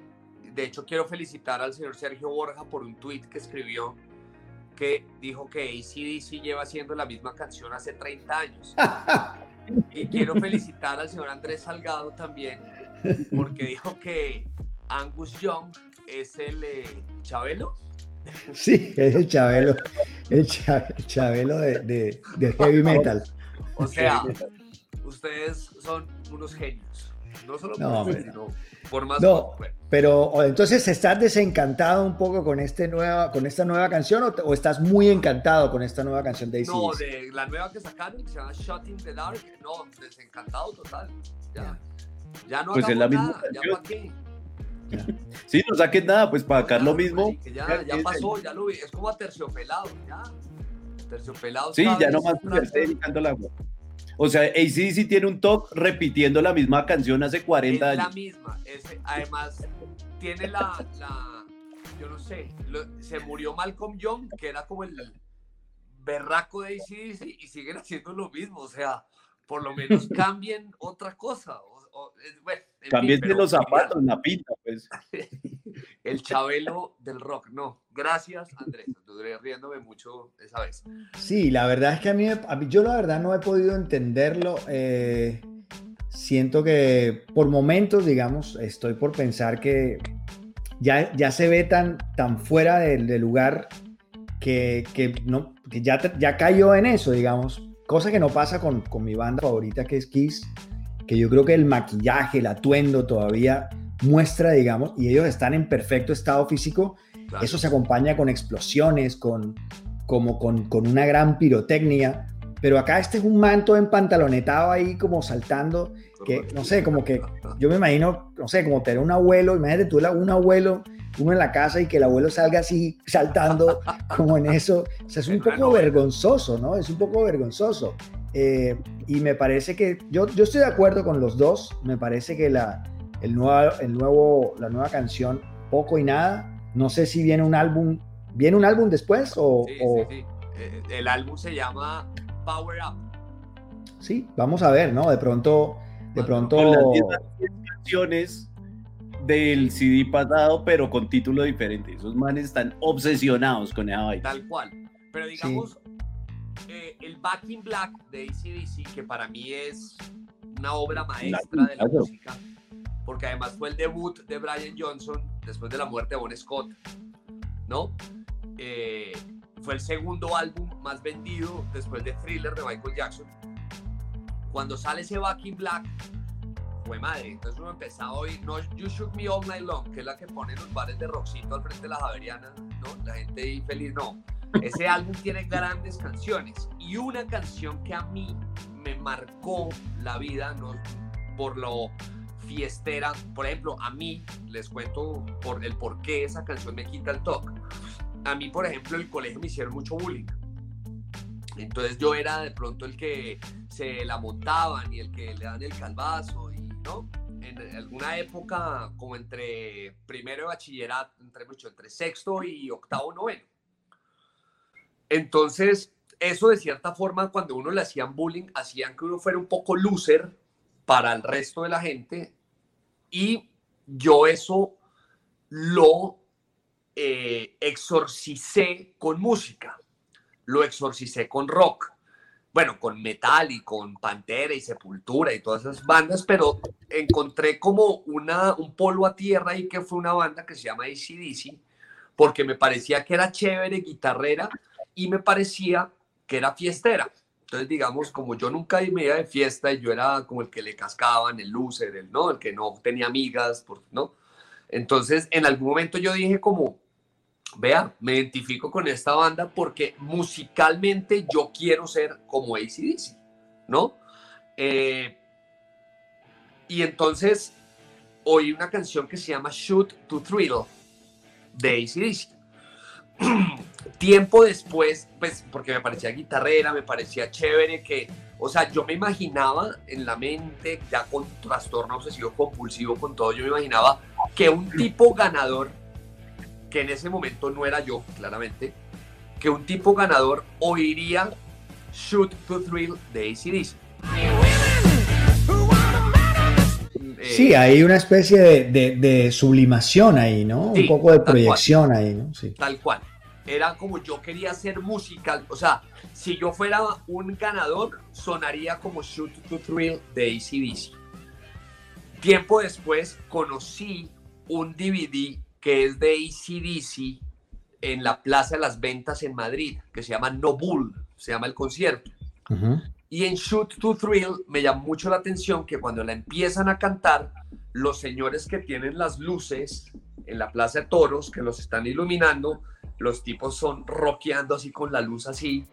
De hecho, quiero felicitar al señor Sergio Borja por un tweet que escribió que dijo que ACDC lleva haciendo la misma canción hace 30 años. y quiero felicitar al señor Andrés Salgado también, porque dijo que Angus Young es el eh, Chabelo. Sí, es el Chabelo, el, Chabelo de, heavy metal. O sea, ustedes son unos genios. No solo por no, sino por más. No, pero entonces estás desencantado un poco con este nueva, con esta nueva canción o, estás muy encantado con esta nueva canción de ACDC? No, de la nueva que sacaron que se llama Shot in the Dark, no, desencantado total. Ya, ya no pues es la misma ya para qué. Sí, no saquen nada, pues para acá lo mismo. Ya, ya pasó, ya lo vi, es como a terciopelado, ya. Terciopelado. Sí, ya nomás dedicando la agua. O sea, ACDC tiene un talk repitiendo la misma canción hace 40 es años. La misma, además tiene la, yo no sé, se murió Malcolm Young, que era como el berraco de ACDC y siguen haciendo lo mismo, o sea, por lo menos cambien otra cosa. Cambien de los zapatos, la pinta, pues. el chabelo del rock, no. Gracias, Andrés. Estuve riéndome mucho esa vez. Sí, la verdad es que a mí, a mí yo la verdad no he podido entenderlo. Eh, siento que por momentos, digamos, estoy por pensar que ya, ya se ve tan, tan fuera del, lugar que, que, no, que ya, ya cayó en eso, digamos. Cosa que no pasa con, con mi banda favorita que es Kiss, que yo creo que el maquillaje, el atuendo todavía muestra, digamos, y ellos están en perfecto estado físico. Eso se acompaña con explosiones, con, como con, con una gran pirotecnia. Pero acá este es un manto empantalonetado ahí como saltando, que no sé, como que yo me imagino, no sé, como tener un abuelo, imagínate tú un abuelo, uno en la casa y que el abuelo salga así saltando como en eso. O sea, es un poco vergonzoso, ¿no? Es un poco vergonzoso. Eh, y me parece que yo, yo estoy de acuerdo con los dos. Me parece que la, el nuevo, el nuevo, la nueva canción, poco y nada. No sé si viene un álbum, ¿viene un álbum después o...? Sí, Sí, sí. Eh, el álbum se llama Power Up. Sí, vamos a ver, ¿no? De pronto, de pronto... las canciones del CD pasado, pero con título diferente. Esos manes están obsesionados con esa vaina. Tal cual. Pero digamos, eh, el Back in Black de ACDC, que para mí es una obra maestra de la música, porque además fue el debut de Brian Johnson después de la muerte de Bon Scott, ¿no? Eh, fue el segundo álbum más vendido después de Thriller de Michael Jackson. Cuando sale ese Back in Black, fue madre. Entonces uno empezaba a oír, no You Shook Me All Night Long, que es la que pone en los bares de rockcito al frente de la Javeriana, ¿no? La gente ahí feliz, no. Ese álbum tiene grandes canciones y una canción que a mí me marcó la vida ¿no? por lo fiestera. Por ejemplo, a mí les cuento por el por qué esa canción me quita el toque. A mí, por ejemplo, en el colegio me hicieron mucho bullying. Entonces yo era de pronto el que se la montaban y el que le dan el calvazo y no. En alguna época, como entre primero de bachillerato, entre mucho, entre sexto y octavo noveno entonces, eso de cierta forma, cuando uno le hacían bullying, hacían que uno fuera un poco loser para el resto de la gente. Y yo eso lo eh, exorcicé con música, lo exorcicé con rock, bueno, con metal y con Pantera y Sepultura y todas esas bandas, pero encontré como una, un polvo a tierra y que fue una banda que se llama ACDC, porque me parecía que era chévere, guitarrera, y me parecía que era fiestera. Entonces, digamos, como yo nunca me iba de fiesta y yo era como el que le cascaban, el loser, el, ¿no? el que no tenía amigas, ¿no? Entonces, en algún momento yo dije como, vea, me identifico con esta banda porque musicalmente yo quiero ser como ACDC, ¿no? Eh, y entonces oí una canción que se llama Shoot to Thrill de ACDC. Tiempo después, pues porque me parecía guitarrera, me parecía chévere que, o sea, yo me imaginaba en la mente, ya con trastorno obsesivo compulsivo, con todo, yo me imaginaba que un tipo ganador, que en ese momento no era yo, claramente, que un tipo ganador oiría Shoot to Thrill de ACDC. Sí, hay una especie de, sublimación ahí, ¿no? un poco de proyección ahí, ¿no? Sí. Tal cual. Era como yo quería ser musical. O sea, si yo fuera un ganador, sonaría como Shoot to Thrill de ACDC. Tiempo después conocí un DVD que es de ACDC en la Plaza de las Ventas en Madrid, que se llama No Bull, se llama el concierto. Y en Shoot to Thrill me llama mucho la atención que cuando la empiezan a cantar, los señores que tienen las luces en la Plaza de Toros, que los están iluminando, los tipos son rockeando así con la luz así.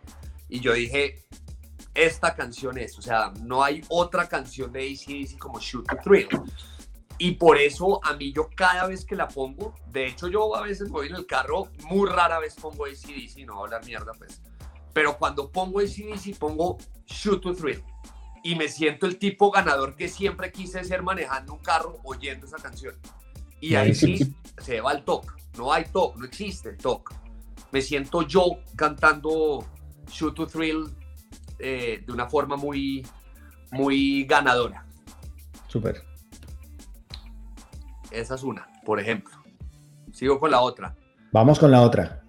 Y yo dije, esta canción es, o sea, no hay otra canción de ACDC como Shoot to Thrill. Y por eso a mí yo cada vez que la pongo, de hecho yo a veces voy en el carro, muy rara vez pongo ACDC, no voy hablar mierda pues. Pero cuando pongo ACDC pongo Shoot to Thrill. Y me siento el tipo ganador que siempre quise ser manejando un carro oyendo esa canción. Y ahí sí se va el talk. No hay talk, no existe el talk. Me siento yo cantando Shoot to Thrill eh, de una forma muy, muy ganadora. Súper. Esa es una, por ejemplo. Sigo con la otra. Vamos con la otra.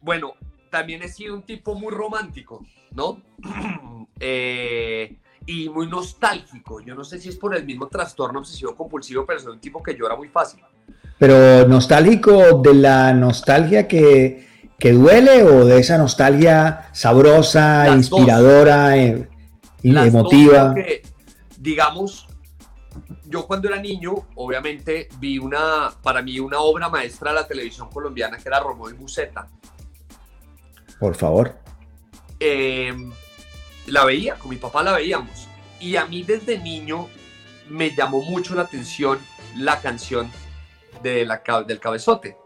Bueno, también he sido un tipo muy romántico, ¿no? Eh, y muy nostálgico. Yo no sé si es por el mismo trastorno obsesivo compulsivo, pero soy un tipo que llora muy fácil. Pero nostálgico de la nostalgia que, duele o de esa nostalgia sabrosa, inspiradora, eh, emotiva. digamos, yo cuando era niño, obviamente vi una, para mí, una obra maestra de la televisión colombiana que era Romeo y Buceta. Por favor. Em, la veía, con mi papá la veíamos. Y a mí desde niño me llamó mucho la atención la canción de la, del cabezote.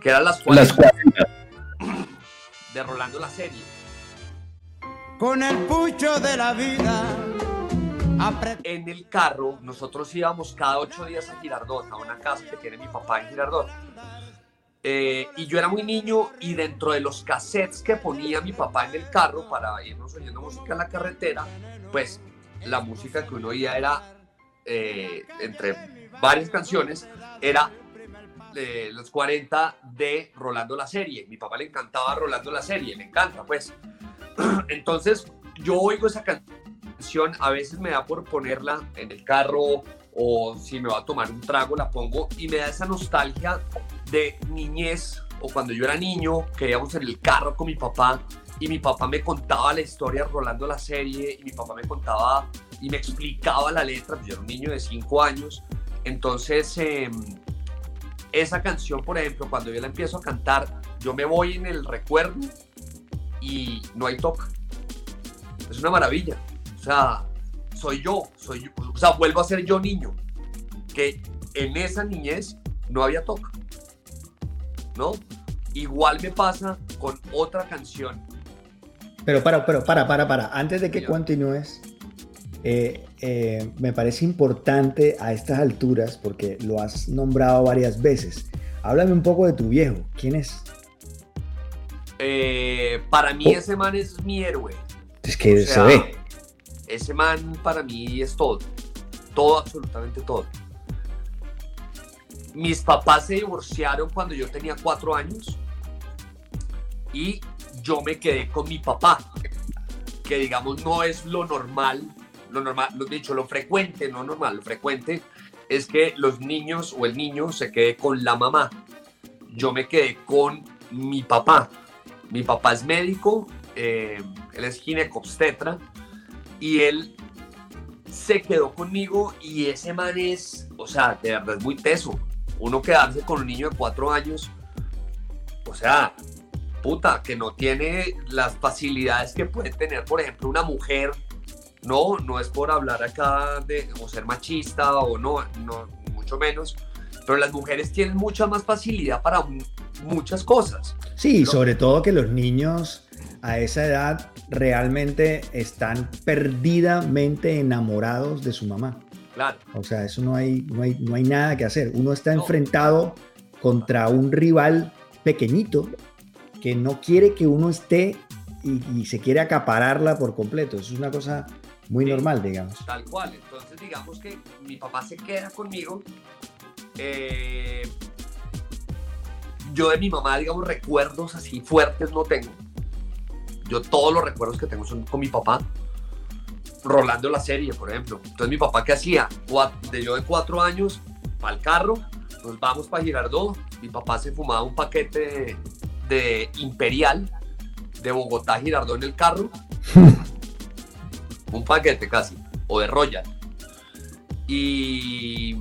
Que eran las cuales de Rolando la serie. Con el pucho de la vida en el carro, nosotros íbamos cada ocho días a Girardot, a una casa que tiene mi papá en Girardot. Eh, y yo era muy niño y dentro de los cassettes que ponía mi papá en el carro para irnos oyendo música en la carretera, pues la música que uno oía era, eh, entre varias canciones, era de los 40 de Rolando la serie. Mi papá le encantaba Rolando la serie, me encanta, pues. Entonces yo oigo esa canción a veces me da por ponerla en el carro o si me va a tomar un trago la pongo y me da esa nostalgia de niñez o cuando yo era niño que íbamos en el carro con mi papá y mi papá me contaba la historia rolando la serie y mi papá me contaba y me explicaba la letra, pues yo era un niño de 5 años, entonces em, esa canción por ejemplo cuando yo la empiezo a cantar yo me voy en el recuerdo y no hay toque. Es una maravilla. O sea, soy yo, soy o sea, vuelvo a ser yo niño, que en esa niñez no había toque, ¿no? Igual me pasa con otra canción. Pero para, pero para, para, para, antes de que continúes, eh, eh, me parece importante a estas alturas, porque lo has nombrado varias veces. Háblame un poco de tu viejo. ¿Quién es? Eh, para mí ese man es mi héroe. Es que O se ve. Ese man para mí es todo. Todo, absolutamente todo. Mis papás se divorciaron cuando yo tenía cuatro años y yo me quedé con mi papá, que digamos no es lo normal, lo normal, lo dicho, lo frecuente, no normal, lo frecuente es que los niños o el niño se quede con la mamá. Yo me quedé con mi papá. Mi papá es médico, eh, él es ginecobstetra y él se quedó conmigo y ese man es, o sea, de verdad es muy teso. Uno quedarse con un niño de cuatro años, o sea, puta, que no tiene las facilidades que puede tener, por ejemplo, una mujer. No, no es por hablar acá de o ser machista o no, no, mucho menos. Pero las mujeres tienen mucha más facilidad para mu- muchas cosas. Sí, ¿no? sobre todo que los niños a esa edad realmente están perdidamente enamorados de su mamá. Claro. O sea, eso no hay, no hay, no hay nada que hacer. Uno está No. enfrentado contra un rival pequeñito que no quiere que uno esté y, y se quiere acapararla por completo. Eso es una cosa muy Sí. normal, digamos. Tal cual. Entonces, digamos que mi papá se queda conmigo. Eh, yo de mi mamá, digamos, recuerdos así fuertes no tengo. Yo todos los recuerdos que tengo son con mi papá. Rolando la serie, por ejemplo. Entonces, mi papá, ¿qué hacía? De yo de cuatro años, para el carro, nos vamos para Girardot. Mi papá se fumaba un paquete de, de Imperial de Bogotá a Girardot en el carro. un paquete casi, o de Royal. Y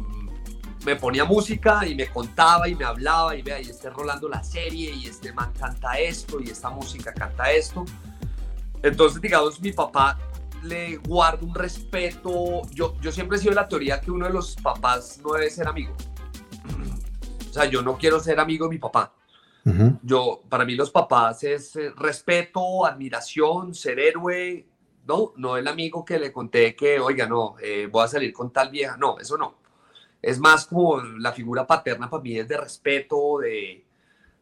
me ponía música y me contaba y me hablaba y vea, y esté rolando la serie y este man canta esto y esta música canta esto. Entonces, digamos, mi papá le guarda un respeto. Yo, yo siempre he sido de la teoría que uno de los papás no debe ser amigo. O sea, yo no quiero ser amigo de mi papá. Yo, para mí los papás es eh, respeto, admiración, ser héroe, ¿no? No el amigo que le conté que, oiga, no, eh, voy a salir con tal vieja, no, eso no. Es más como la figura paterna para mí es de respeto, de,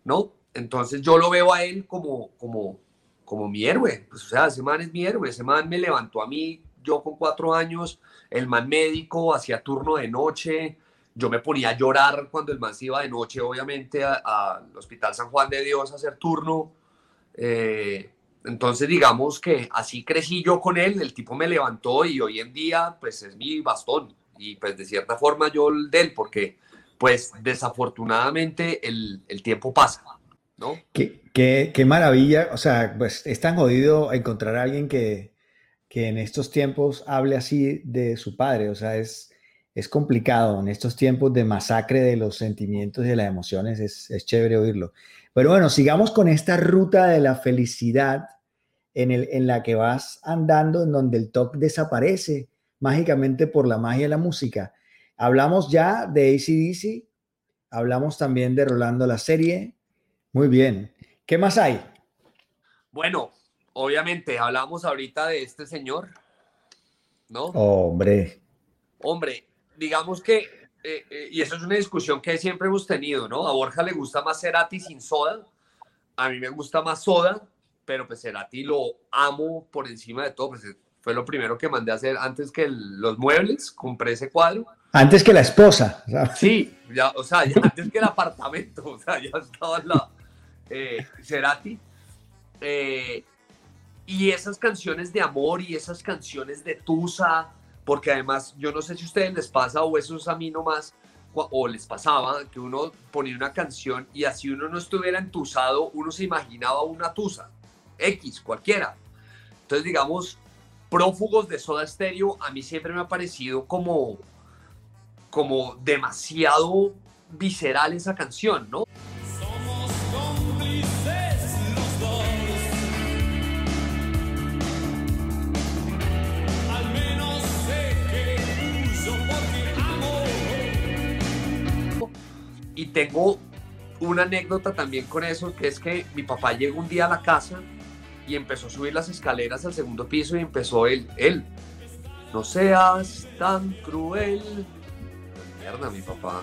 ¿no? Entonces yo lo veo a él como, como, como mi héroe. Pues, o sea, ese man es mi héroe, ese man me levantó a mí, yo con cuatro años, el man médico, hacía turno de noche, yo me ponía a llorar cuando el man se iba de noche, obviamente, al Hospital San Juan de Dios a hacer turno. Eh, entonces, digamos que así crecí yo con él, el tipo me levantó y hoy en día, pues es mi bastón. Y pues de cierta forma yo el de él, porque pues desafortunadamente el tiempo pasa, ¿no? Qué, qué- maravilla. O sea, pues es tan jodido encontrar a alguien que, que en estos tiempos hable así de su padre. O sea, es, es complicado en estos tiempos de masacre de los sentimientos y de las emociones. Es, es chévere oírlo. Pero bueno, sigamos con esta ruta de la felicidad en, el, en la que vas andando, en donde el TOC desaparece mágicamente por la magia de la música. Hablamos ya de ACDC, hablamos también de Rolando la serie. Muy bien. ¿Qué más hay? Bueno, obviamente hablamos ahorita de este señor, ¿no? Hombre, Hombre, digamos que, eh, eh, y eso es una discusión que siempre hemos tenido, ¿no? A Borja le gusta más Cerati sin soda, a mí me gusta más soda, pero pues Cerati lo amo por encima de todo, pues fue lo primero que mandé a hacer antes que el- los muebles, compré ese cuadro. antes que la esposa. ¿sabes? Sí, ya, o sea, ya antes que el apartamento, o sea, ya estaba la eh, Cerati. Eh, y esas canciones de amor y esas canciones de Tusa, porque además yo no sé si a ustedes les pasa o eso es a mí nomás, o les pasaba, que uno ponía una canción y así uno no estuviera entusado, uno se imaginaba una Tusa, X, cualquiera. Entonces, digamos, prófugos de Soda Stereo, a mí siempre me ha parecido como, como demasiado visceral esa canción, ¿no? Y tengo una anécdota también con eso, que es que mi papá llegó un día a la casa y empezó a subir las escaleras al segundo piso y empezó él, él, no seas tan cruel. Mierda, mi papá.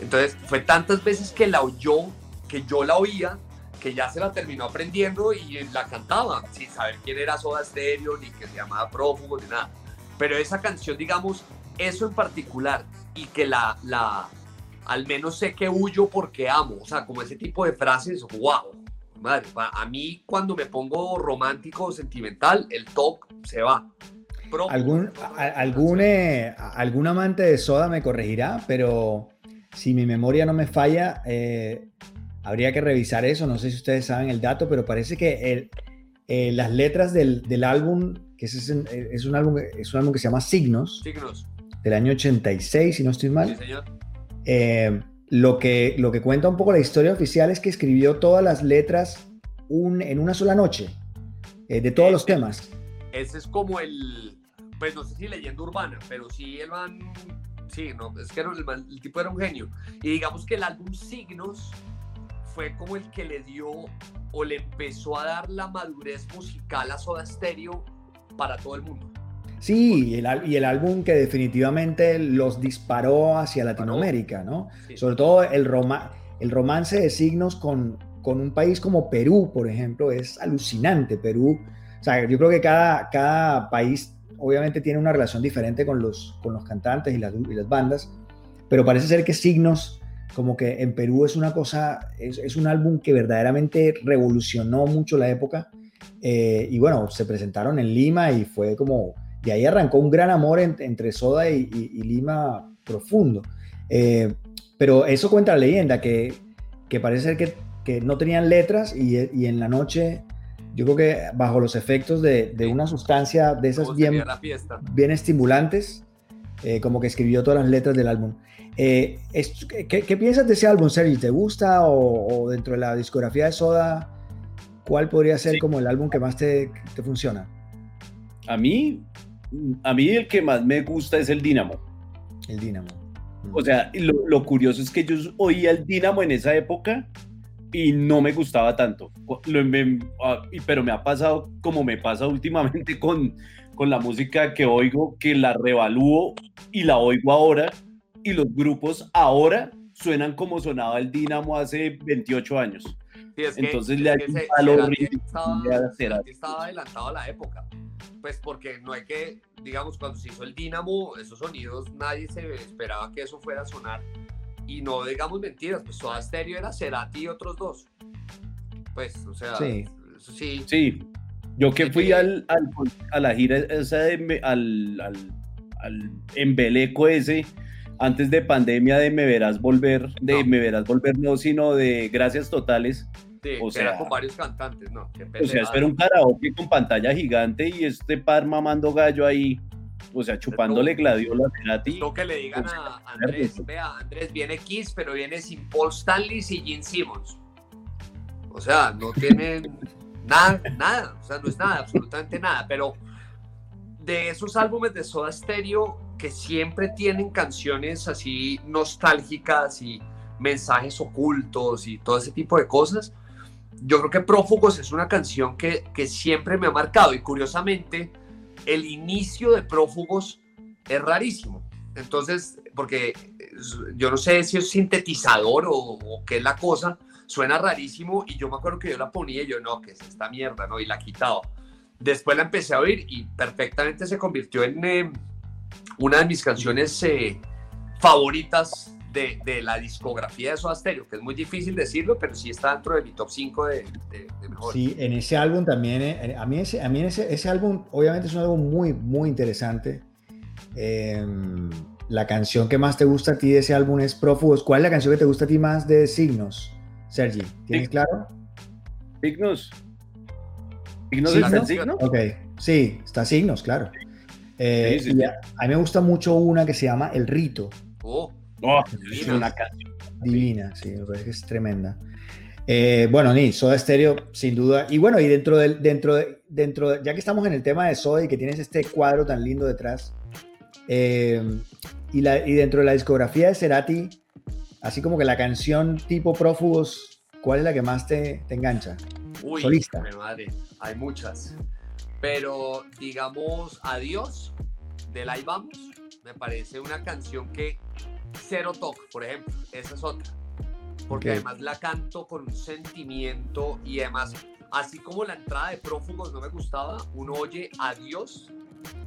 Entonces fue tantas veces que la oyó, que yo la oía, que ya se la terminó aprendiendo y la cantaba, sin saber quién era Soda Stereo, ni que se llamaba Prófugo, ni nada. Pero esa canción, digamos, eso en particular, y que la, la, al menos sé que huyo porque amo, o sea, como ese tipo de frases, wow. Madre, a mí cuando me pongo romántico o sentimental, el top se va. ¿Algún, algún, eh, algún amante de Soda me corregirá, pero si mi memoria no me falla, eh, habría que revisar eso. No sé si ustedes saben el dato, pero parece que eh, las letras del, del álbum, que es, es, un álbum, es un álbum que se llama Signos, Signos. del año 86, si no estoy mal. Sí, señor. Lo, que, lo que cuenta un poco la historia oficial es que escribió todas las letras un, en una sola noche, de todos los temas. Ese es como el, pues no sé si leyenda urbana, pero sí el man, sí, no, es que el, tipo era un genio. Y digamos que el álbum Signos fue como el que le dio o le empezó a dar la madurez musical a Soda Stereo para todo el mundo. Sí, y el, y el álbum que definitivamente los disparó hacia Latinoamérica, ¿no? Sobre todo el, el romance de signos con, con un país como Perú, por ejemplo, es alucinante. Perú, o sea, yo creo que cada, cada país obviamente tiene una relación diferente con los, con los cantantes y las, las bandas, pero parece ser que Signos, como que en Perú es una cosa, es, un álbum que verdaderamente revolucionó mucho la época. Eh, y bueno, se presentaron en Lima y fue como, de ahí arrancó un gran amor entre Soda y, Lima profundo. Eh, pero eso cuenta la leyenda, que, que parece ser que, que no tenían letras y, y en la noche yo creo que bajo los efectos de, de una sustancia de esas bien, bien estimulantes, eh, como que escribió todas las letras del álbum. Eh, ¿qué, ¿qué, piensas de ese álbum, Sergi? ¿Te gusta o, dentro de la discografía de Soda, cuál podría ser como el álbum que más te, te, funciona? A mí, a mí el que más me gusta es el Dínamo. El Dínamo. O sea, lo, lo curioso es que yo oía el Dínamo en esa época y no me gustaba tanto. Ah, pero me ha pasado como me pasa últimamente con, con la música que oigo, que la revalúo y la oigo ahora, y los grupos ahora suenan como sonaba el Dínamo hace 28 años. Entonces le hay un valor estaba, estaba adelantado a la época. Pues porque no hay que, digamos, cuando se hizo el Dínamo, esos sonidos, nadie se esperaba que eso fuera a sonar y no digamos mentiras, pues Soda Stereo era Cerati y otros dos. Pues, o sea, sí. sí. Sí. Yo que fui al, al, a la gira esa de, al, al, al embeleco ese, antes de pandemia de Me Verás Volver, de Me Verás Volver no, sino de Gracias Totales. Sí, o sea, era con varios cantantes, ¿no? O sea, espera un karaoke con pantalla gigante y este par mamando gallo ahí o sea, chupándole gladiola a ti. Lo que le digan a Andrés, vea, Andrés, viene Kiss, pero viene sin Paul Stanley y Gene Simmons. O sea, no tienen nada, nada, o sea, no es nada, absolutamente nada, pero de esos álbumes de Soda Stereo que siempre tienen canciones así nostálgicas y mensajes ocultos y todo ese tipo de cosas, yo creo que Prófugos es una canción que, que siempre me ha marcado y curiosamente el inicio de Prófugos es rarísimo. Entonces, porque yo no sé si es sintetizador o, qué es la cosa, suena rarísimo y yo me acuerdo que yo la ponía y yo no, que es esta mierda, ¿no? Y la quitaba. Después la empecé a oír y perfectamente se convirtió en eh, una de mis canciones eh, favoritas de, la discografía de Soda Stereo, que es muy difícil decirlo, pero sí está dentro de mi top 5 de, de, mejor. Sí, en ese álbum también, eh, a mí, ese, a mí ese, ese, álbum obviamente es un álbum muy, muy interesante. Em, la canción que más te gusta a ti de ese álbum es Prófugos. ¿Cuál es la canción que te gusta a ti más de Signos, Sergi? ¿Tienes claro? Signos. ¿Signos, está Signos? Ok, sí, está Signos, claro. Eh, a, a, mí me gusta mucho una que se llama El Rito. Oh. Oh, es una canción divina, sí, me parece que es tremenda. Eh, bueno, ni Soda Stereo, sin duda. Y bueno, y dentro del, dentro de, dentro ya que estamos en el tema de Soda y que tienes este cuadro tan lindo detrás, eh, y, la, y dentro de la discografía de Cerati, así como que la canción tipo Prófugos, ¿cuál es la que más te, te engancha? Uy, Solista. madre, hay muchas. Pero digamos, Adiós, de Ahí Vamos, me parece una canción que Cero Talk, por ejemplo, esa es otra. porque además la canto con un sentimiento y además, así como la entrada de Prófugos no me gustaba, uno oye adiós,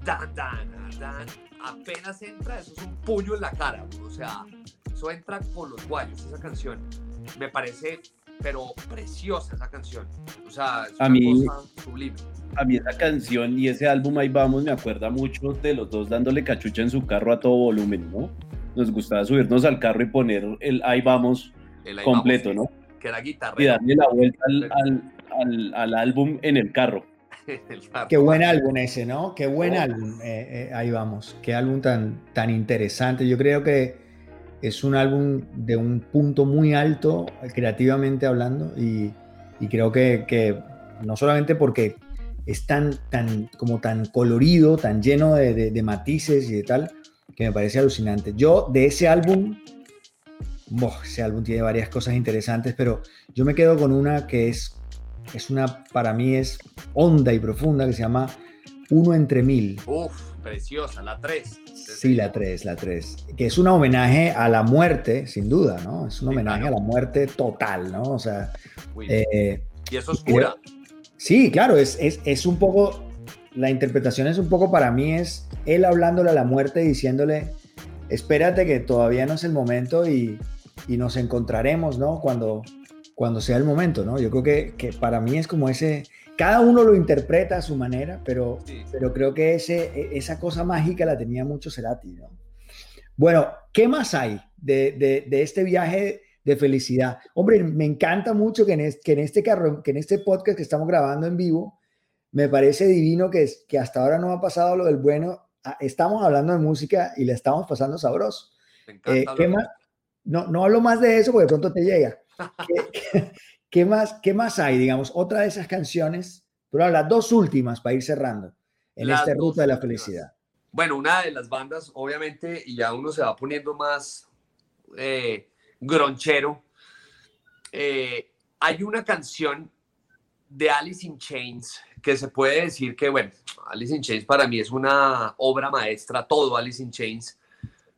dan, dan, dan, apenas entra, eso es un puño en la cara, o sea, eso entra con los guayos, esa canción. Me parece, pero preciosa esa canción, o sea, es a una mí, cosa sublime. A mí esa canción y ese álbum Ahí Vamos me acuerda mucho de los dos dándole cachucha en su carro a todo volumen, ¿no? Nos gustaba subirnos al carro y poner el Ahí Vamos El ahí completo, vamos, ¿no? Que era guitarra. Y darle la vuelta al, al, al, al álbum en el carro. Qué buen álbum ese, ¿no? Qué buen Oh. álbum. eh, eh, ahí vamos. Qué álbum tan, tan interesante. Yo creo que es un álbum de un punto muy alto, creativamente hablando, y, y creo que, que no solamente porque es tan, tan, como tan colorido, tan lleno de, de- de matices y de tal, que me parece alucinante. Yo de ese álbum, boh, ese álbum tiene varias cosas interesantes, pero yo me quedo con una que es, es una, para mí es honda y profunda, que se llama Uno entre Mil. Uf, preciosa, la 3. Sí, la 3, la 3. Que es un homenaje a la muerte, sin duda, ¿no? Es un Sí, homenaje claro. a la muerte total, ¿no? O sea, eh, y es oscura. sí, claro, es, es, es un poco, la interpretación es un poco para mí, es él hablándole a la muerte, diciéndole, espérate que todavía no es el momento y, y nos encontraremos, ¿no? Cuando, cuando sea el momento, ¿no? Yo creo que, que para mí es como ese, cada uno lo interpreta a su manera, pero, Sí. pero creo que ese, e- esa cosa mágica la tenía mucho Cerati, ¿no? Bueno, ¿qué más hay de, de- de este viaje de felicidad? Hombre, me encanta mucho que en, es- que en este carro, que en este podcast que estamos grabando en vivo, me parece divino que, es- que hasta ahora no ha pasado lo del bueno. Ah, Estamos hablando de música y le estamos pasando sabroso. Eh. ¿qué más? No, no hablo más de eso porque de pronto te llega. ¿Qué, qué- qué más, ¿Qué más hay? Digamos, otra de esas canciones, pero las dos últimas para ir cerrando en Las esta ruta de la felicidad. Bueno, una de las bandas, obviamente, y ya uno se va poniendo más eh, gronchero. eh, hay una canción de Alice in Chains que se puede decir que, bueno, Alice in Chains para mí es una obra maestra, todo Alice in Chains,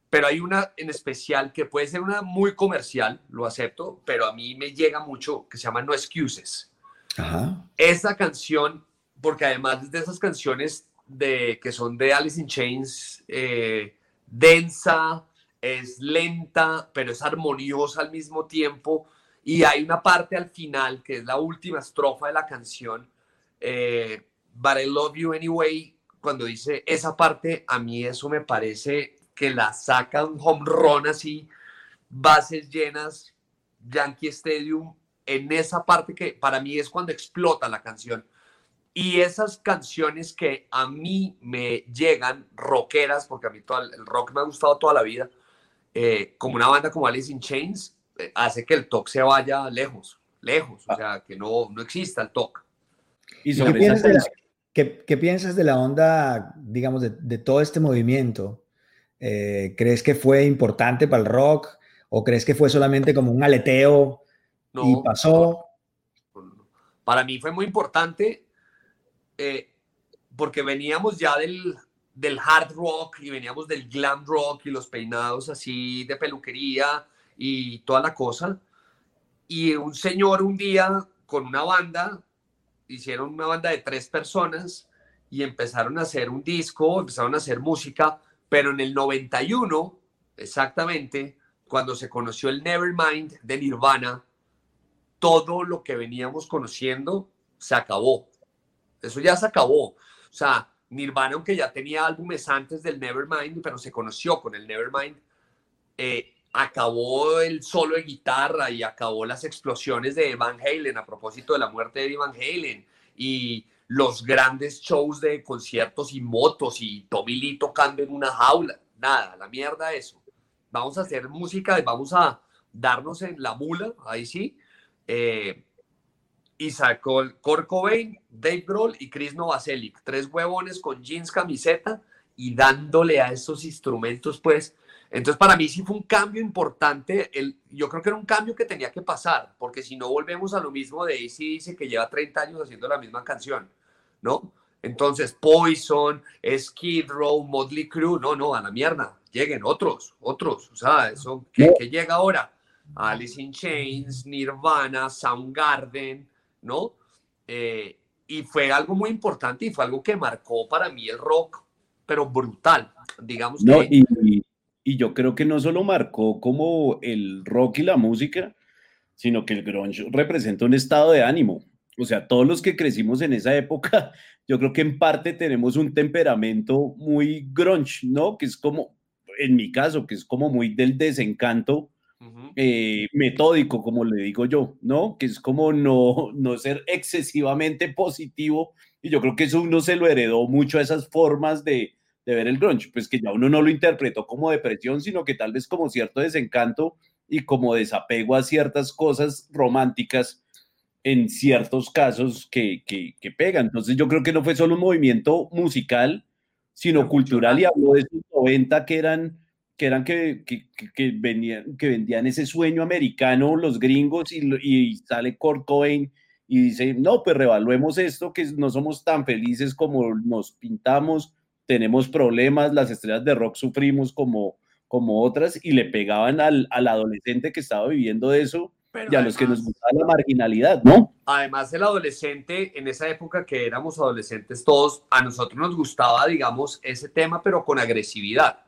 pero hay una en especial que puede ser una muy comercial, lo acepto, pero a mí me llega mucho, que se llama No Excuses Ajá. esa canción, porque además de esas canciones de, que son de Alice in Chains, eh, densa, es lenta, pero es armoniosa al mismo tiempo. Y hay una parte al final, que es la última estrofa de la canción, eh, But I Love You Anyway, cuando dice esa parte, a mí eso me parece que la saca un home run así, bases llenas, Yankee Stadium, en esa parte que para mí es cuando explota la canción. Y esas canciones que a mí me llegan rockeras, porque a mí todo el rock me ha gustado toda la vida, eh, como una banda como Alice in Chains, hace que el talk se vaya lejos, lejos, o sea, que no, no exista el talk. Y ¿Y qué sobre esa piensas, de la, canción- qué- qué piensas de la onda, digamos, de, de todo este movimiento? Eh, ¿Crees que fue importante para el rock o crees que fue solamente como un aleteo No, y pasó? Para mí fue muy importante eh, porque veníamos ya del, del hard rock y veníamos del glam rock y los peinados así de peluquería y toda la cosa. Y un señor un día con una banda, hicieron una banda de tres personas y empezaron a hacer un disco, empezaron a hacer música, pero en el 91, exactamente, cuando se conoció el Nevermind de Nirvana, todo lo que veníamos conociendo se acabó. Eso ya se acabó. O sea, Nirvana, aunque ya tenía álbumes antes del Nevermind, pero se conoció con el Nevermind, eh, acabó el solo de guitarra y acabó las explosiones de Van Halen a propósito de la muerte de Van Halen y los grandes shows de conciertos y motos y Tommy Lee tocando en una jaula. Nada, la mierda eso. Vamos a hacer música y vamos a darnos en la mula, ahí sí. Eh, y sacó Kurt Cobain, Dave Grohl y Chris Novoselic, tres huevones con jeans, camiseta y dándole a esos instrumentos, pues. Entonces, para mí sí fue un cambio importante. El, yo creo que era un cambio que tenía que pasar, porque si no volvemos a lo mismo de AC dice que lleva 30 años haciendo la misma canción, ¿no? Entonces, Poison, Skid Row, Motley Crue, no, no, a la mierda, lleguen otros, otros, o sea, eso, ¿qué, qué llega ahora? Alice in Chains, Nirvana, Soundgarden, ¿no? Eh, y fue algo muy importante y fue algo que marcó para mí el rock, pero brutal, digamos. No, y, y yo creo que no solo marcó como el rock y la música, sino que el grunge representa un estado de ánimo. O sea, todos los que crecimos en esa época, yo creo que en parte tenemos un temperamento muy grunge, ¿no? Que es como, en mi caso, que es como muy del desencanto eh, metódico, como le digo yo, ¿no? Que es como no, no ser excesivamente positivo. Y yo creo que eso uno se lo heredó mucho a esas formas de, de ver el grunge, pues que ya uno no lo interpretó como depresión, sino que tal vez como cierto desencanto y como desapego a ciertas cosas románticas en ciertos casos que, que, que pegan. Entonces yo creo que no fue solo un movimiento musical, sino cultural y habló de esos 90 que eran que eran que, que, que, venían, que vendían ese sueño americano los gringos y, y sale Kurt Cobain y dice, no, pues revaluemos esto, que no somos tan felices como nos pintamos, tenemos problemas, las estrellas de rock sufrimos como, como otras y le pegaban al, al adolescente que estaba viviendo eso y a los que nos gustaba la marginalidad, ¿no? Además, el adolescente, en esa época que éramos adolescentes todos, a nosotros nos gustaba, digamos, ese tema, pero con agresividad,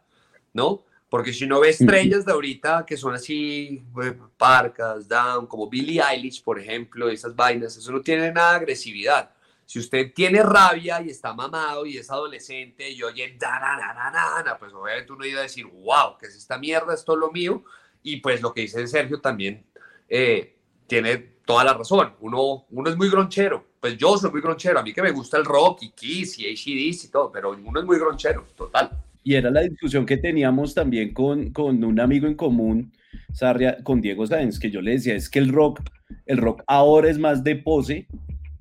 ¿no? Porque si uno ve estrellas de ahorita que son así, eh, parcas, down, como Billie Eilish, por ejemplo, esas vainas, eso no tiene nada de agresividad. Si usted tiene rabia y está mamado y es adolescente y oye, da, pues obviamente uno iba a decir, wow, ¿qué es esta mierda? Esto es lo mío. Y pues lo que dice Sergio también eh, tiene toda la razón. Uno, uno es muy gronchero. Pues yo soy muy gronchero. A mí que me gusta el rock y Kiss y ACDC y todo, pero uno es muy gronchero, total. Y era la discusión que teníamos también con, con un amigo en común, Sarria, con Diego Sáenz, que yo le decía, es que el rock, el rock ahora es más de pose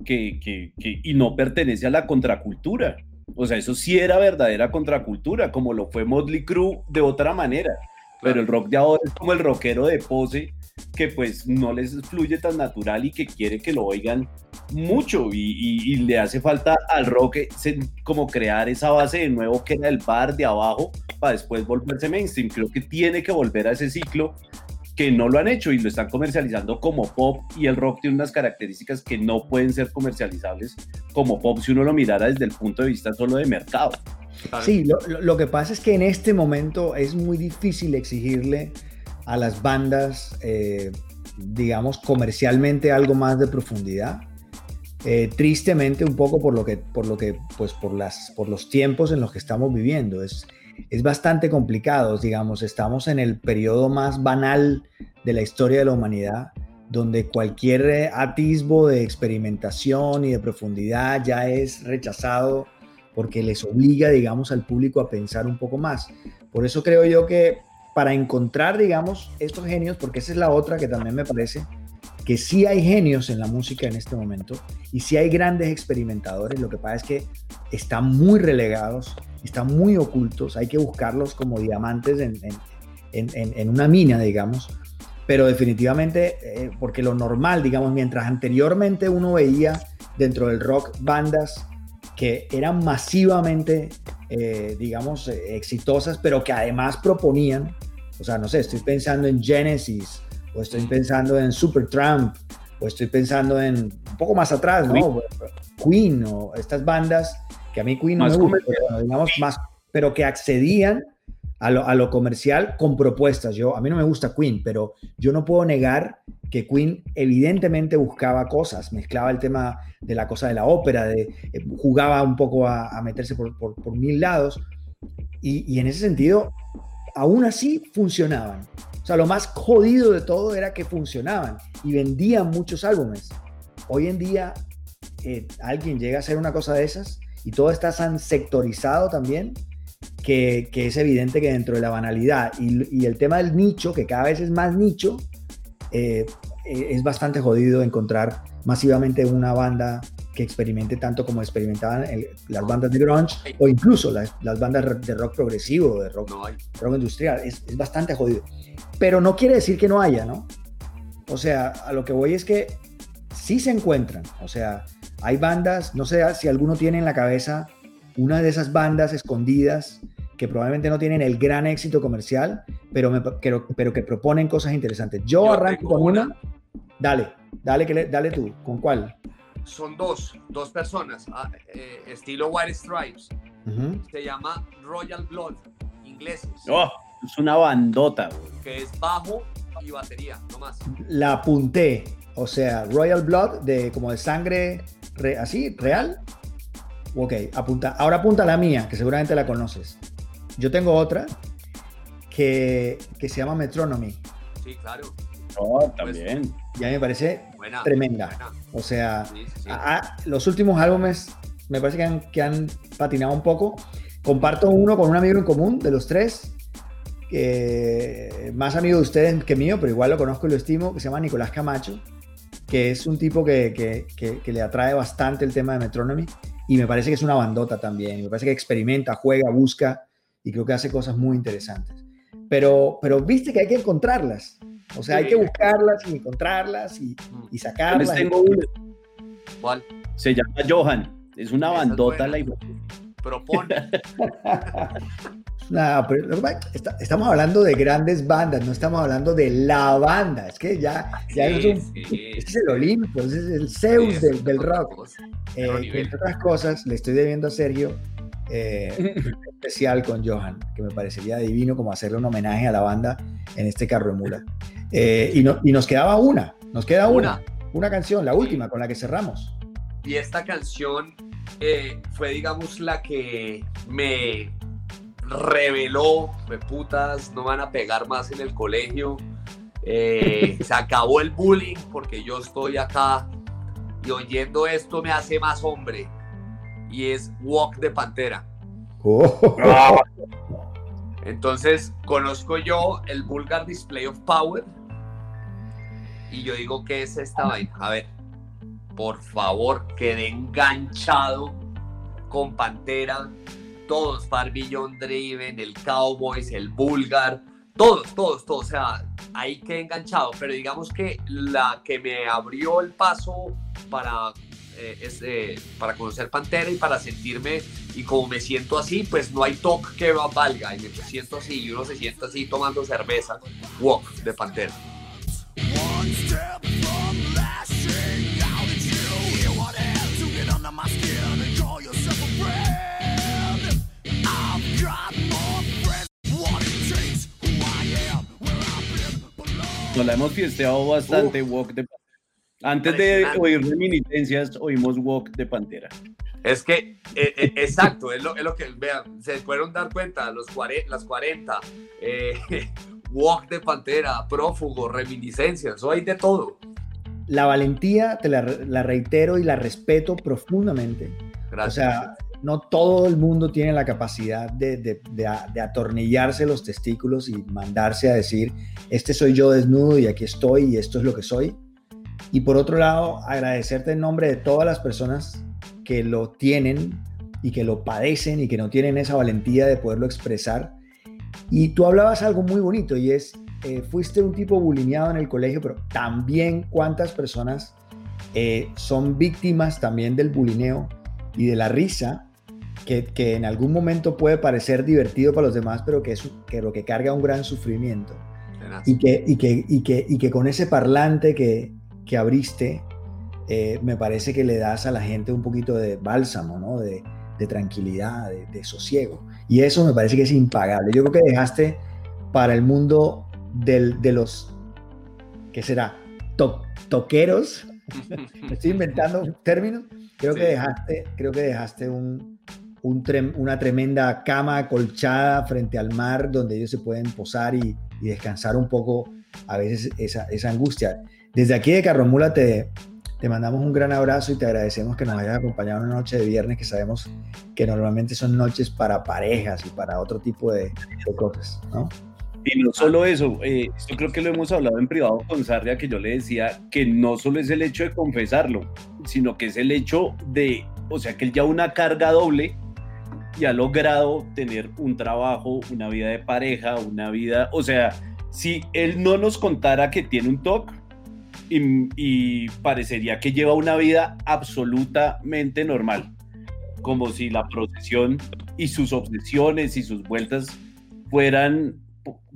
que, que, y no pertenece a la contracultura. O sea, eso sí era verdadera contracultura, como lo fue Motley Crue de otra manera. Pero el rock de ahora es como el rockero de pose que pues no les fluye tan natural y que quiere que lo oigan mucho y, le hace falta al rock como crear esa base de nuevo que era el bar de abajo para después volverse mainstream. Creo que tiene que volver a ese ciclo que no lo han hecho y lo están comercializando como pop y el rock tiene unas características que no pueden ser comercializables como pop si uno lo mirara desde el punto de vista solo de mercado. Sí, lo, lo que pasa es que en este momento es muy difícil exigirle a las bandas, eh, digamos, comercialmente algo más de profundidad. Eh, tristemente un poco por lo que, por lo que, pues por las, por los tiempos en los que estamos viviendo. Es, es bastante complicado, digamos, estamos en el periodo más banal de la historia de la humanidad, donde cualquier eh, atisbo de experimentación y de profundidad ya es rechazado porque les obliga, digamos, al público a pensar un poco más. Por eso creo yo que para encontrar, digamos, estos genios, porque esa es la otra que también me parece, que sí hay genios en la música en este momento y sí hay grandes experimentadores, lo que pasa es que están muy relegados, están muy ocultos, hay que buscarlos como diamantes en, en, una mina, digamos, pero definitivamente, eh, porque lo normal, digamos, mientras anteriormente uno veía dentro del rock bandas que eran masivamente, eh, digamos, eh, exitosas, pero que además proponían, o sea, no sé, estoy pensando en Genesis, o estoy pensando en Supertramp, o estoy pensando en un poco más atrás, ¿no? Queen, o estas bandas que a mí Queen no me gusta, pero, digamos, más, pero que accedían a lo, a lo, comercial con propuestas. Yo, a mí no me gusta Queen, pero yo no puedo negar que Queen evidentemente buscaba cosas, mezclaba el tema de la cosa de la ópera, de, eh, jugaba un poco a, meterse por, mil lados, y, en ese sentido, aún así funcionaban. Lo más jodido de todo era que funcionaban y vendían muchos álbumes. Hoy en día, eh, alguien llega a hacer una cosa de esas y todo está tan sectorizado también que, es evidente que dentro de la banalidad y, y el tema del nicho, que cada vez es más nicho, eh, eh, es bastante jodido encontrar masivamente una banda que experimente tanto como experimentaban las bandas de grunge o incluso las, bandas de rock progresivo, de rock, rock industrial. Es, es, bastante jodido. Pero no quiere decir que no haya, ¿no? O sea, a lo que voy es que sí se encuentran. O sea, hay bandas, no sé si alguno tiene en la cabeza una de esas bandas escondidas que probablemente no tienen el gran éxito comercial, pero, me, pero, pero que proponen cosas interesantes. Yo, Yo arranco con una. una. Dale, dale, que le- dale tú. ¿Con cuál? Son dos, dos personas, ah, eh, estilo White Stripes. Se llama Royal Blood, ingleses, Oh, es una bandota. güey. que es bajo y batería, no más. La apunté. O sea, Royal Blood, de, como de sangre re- así, real. Ok, apunta. Ahora apunta la mía, que seguramente la conoces. Yo tengo otra que, que se llama Metronomy. Sí, claro. Oh, también. Y a mí me parece Buena. tremenda. buena. O sea, Sí, sí, sí. a- a- los últimos álbumes me parece que han, que han patinado un poco. Comparto uno con un amigo en común de los tres, que más amigo de ustedes que mío, pero igual lo conozco y lo estimo, que se llama Nicolás Camacho, que es un tipo que, que- que- que le atrae bastante el tema de Metronomy y me parece que es una bandota también. Me parece que experimenta, juega, busca y creo que hace cosas muy interesantes. Pero, pero viste que hay que encontrarlas. O sea, hay que buscarlas y encontrarlas y, y Yo sacarlas. les tengo una. ¿Cuál? Se llama Johan. Es una es bandota buena. la Propone. Nada, pero es está- estamos hablando de grandes bandas, no estamos hablando de la banda. Es que ya, ya Sí, es, un- sí. este es el Olimpo, ese es el Zeus Sí, del, es rock. Eh, entre otras cosas, le estoy debiendo a Sergio eh, especial con Johan, que me parecería divino como hacerle un homenaje a la banda en este carro de mula. Eh, y, no- y nos quedaba una, nos queda una, Una. una canción, la última con la que cerramos. Y esta canción eh, fue, digamos, la que me reveló, de putas, no van a pegar más en el colegio. Eh, se acabó el bullying porque yo estoy acá y oyendo esto me hace más hombre. Y es Walk de Pantera. Oh, Entonces conozco yo el Vulgar Display of Power y yo digo, ¿qué es esta vaina? A ver, por favor, quedé enganchado con Pantera, todos, Far Beyond Driven, el Cowboys, el Vulgar, todos, todos, todos, o sea, ahí quedé enganchado, pero digamos que la que me abrió el paso para, eh, es, eh, para conocer Pantera y para sentirme y como me siento así, pues no hay toque que valga. Y me siento así, y uno se siente así tomando cerveza. Walk de Pantera. Nos la hemos fiesteado bastante, Walk de Pantera. Antes de oír reminiscencias, oímos Walk de Pantera. Es que, eh, eh, exacto, es lo, es lo que, vean, se fueron dar cuenta, los cuare- las 40, eh, Walk de Pantera, Prófugo, Reminiscencias, eso hay de todo. la valentía, te la, la reitero y la respeto profundamente. Gracias. O sea, no todo el mundo tiene la capacidad de, de- de de atornillarse los testículos y mandarse a decir, este soy yo desnudo y aquí estoy y esto es lo que soy. Y por otro lado, agradecerte en nombre de todas las personas que lo tienen y que lo padecen y que no tienen esa valentía de poderlo expresar. Y tú hablabas algo muy bonito y es, eh, fuiste un tipo bulineado en el colegio, pero también cuántas personas eh, son víctimas también del bulineo y de la risa, que, que en algún momento puede parecer divertido para los demás, pero que es que lo que carga un gran sufrimiento. Y que, y que, y que, y que con ese parlante que, que abriste, eh, me parece que le das a la gente un poquito de bálsamo, ¿no? de, de tranquilidad, de, de sosiego. Y eso me parece que es impagable. Yo creo que dejaste para el mundo del- de los, ¿qué será? To- toqueros. Me estoy inventando términos. Creo que dejaste, creo que dejaste un, un trem- una tremenda cama acolchada frente al mar donde ellos se pueden posar y, y descansar un poco a veces esa, esa angustia. Desde aquí de Carromula te, te mandamos un gran abrazo y te agradecemos que nos hayas acompañado una noche de viernes que sabemos que normalmente son noches para parejas y para otro tipo de, de cosas, ¿no? Y no solo eso, eh, yo creo que lo hemos hablado en privado con Sarria, que yo le decía que no solo es el hecho de confesarlo, sino que es el hecho de, o sea, que él ya una carga doble y ha logrado tener un trabajo, una vida de pareja, una vida, o sea, si él no nos contara que tiene un TOC y, parecería que lleva una vida absolutamente normal. como si la procesión y sus obsesiones y sus vueltas fueran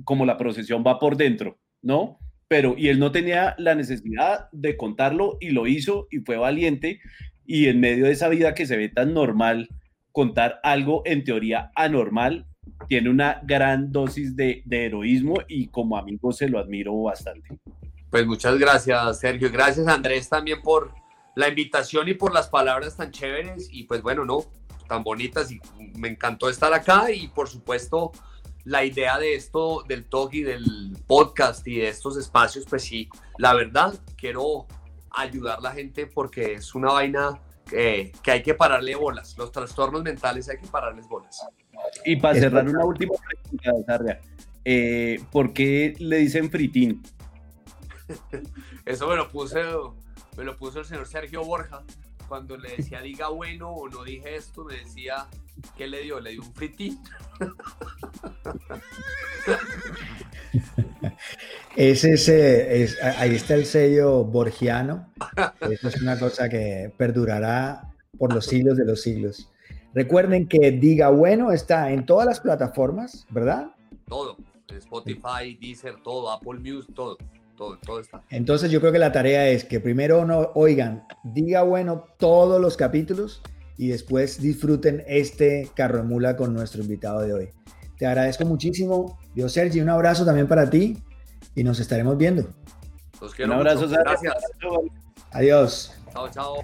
como la procesión va por dentro, ¿no? Pero, y él no tenía la necesidad de contarlo y lo hizo y fue valiente y en medio de esa vida que se ve tan normal, contar algo en teoría anormal tiene una gran dosis de, de heroísmo y como amigo se lo admiro bastante. Pues muchas gracias, Sergio. Gracias, Andrés, también por la invitación y por las palabras tan chéveres y pues bueno, no, tan bonitas y me encantó estar acá y por supuesto la idea de esto, del talk y del podcast y de estos espacios, pues sí, la verdad, quiero ayudar a la gente porque es una vaina que, que hay que pararle bolas. Los trastornos mentales hay que pararles bolas. Y para cerrar una última pregunta, Sarria, eh, ¿por qué le dicen fritín? Eso me lo puse, me lo puso el señor Sergio Borja. Cuando le decía diga bueno o no dije esto, me decía, ¿qué le dio? Le dio un fritín. Ese es, eh, es- ahí está el sello borgiano. Eso es una cosa que perdurará por los siglos de los siglos. Recuerden que Diga Bueno está en todas las plataformas, ¿verdad? Todo. Spotify, Deezer, todo, Apple Music, todo. Todo, todo está. Entonces yo creo que la tarea es que primero no oigan Diga Bueno todos los capítulos y después disfruten este carro de mula con nuestro invitado de hoy. Te agradezco muchísimo. Dios Sergi, un abrazo también para ti y nos estaremos viendo. Los quiero Un abrazo, mucho. Gracias. Adiós. Chao, chao.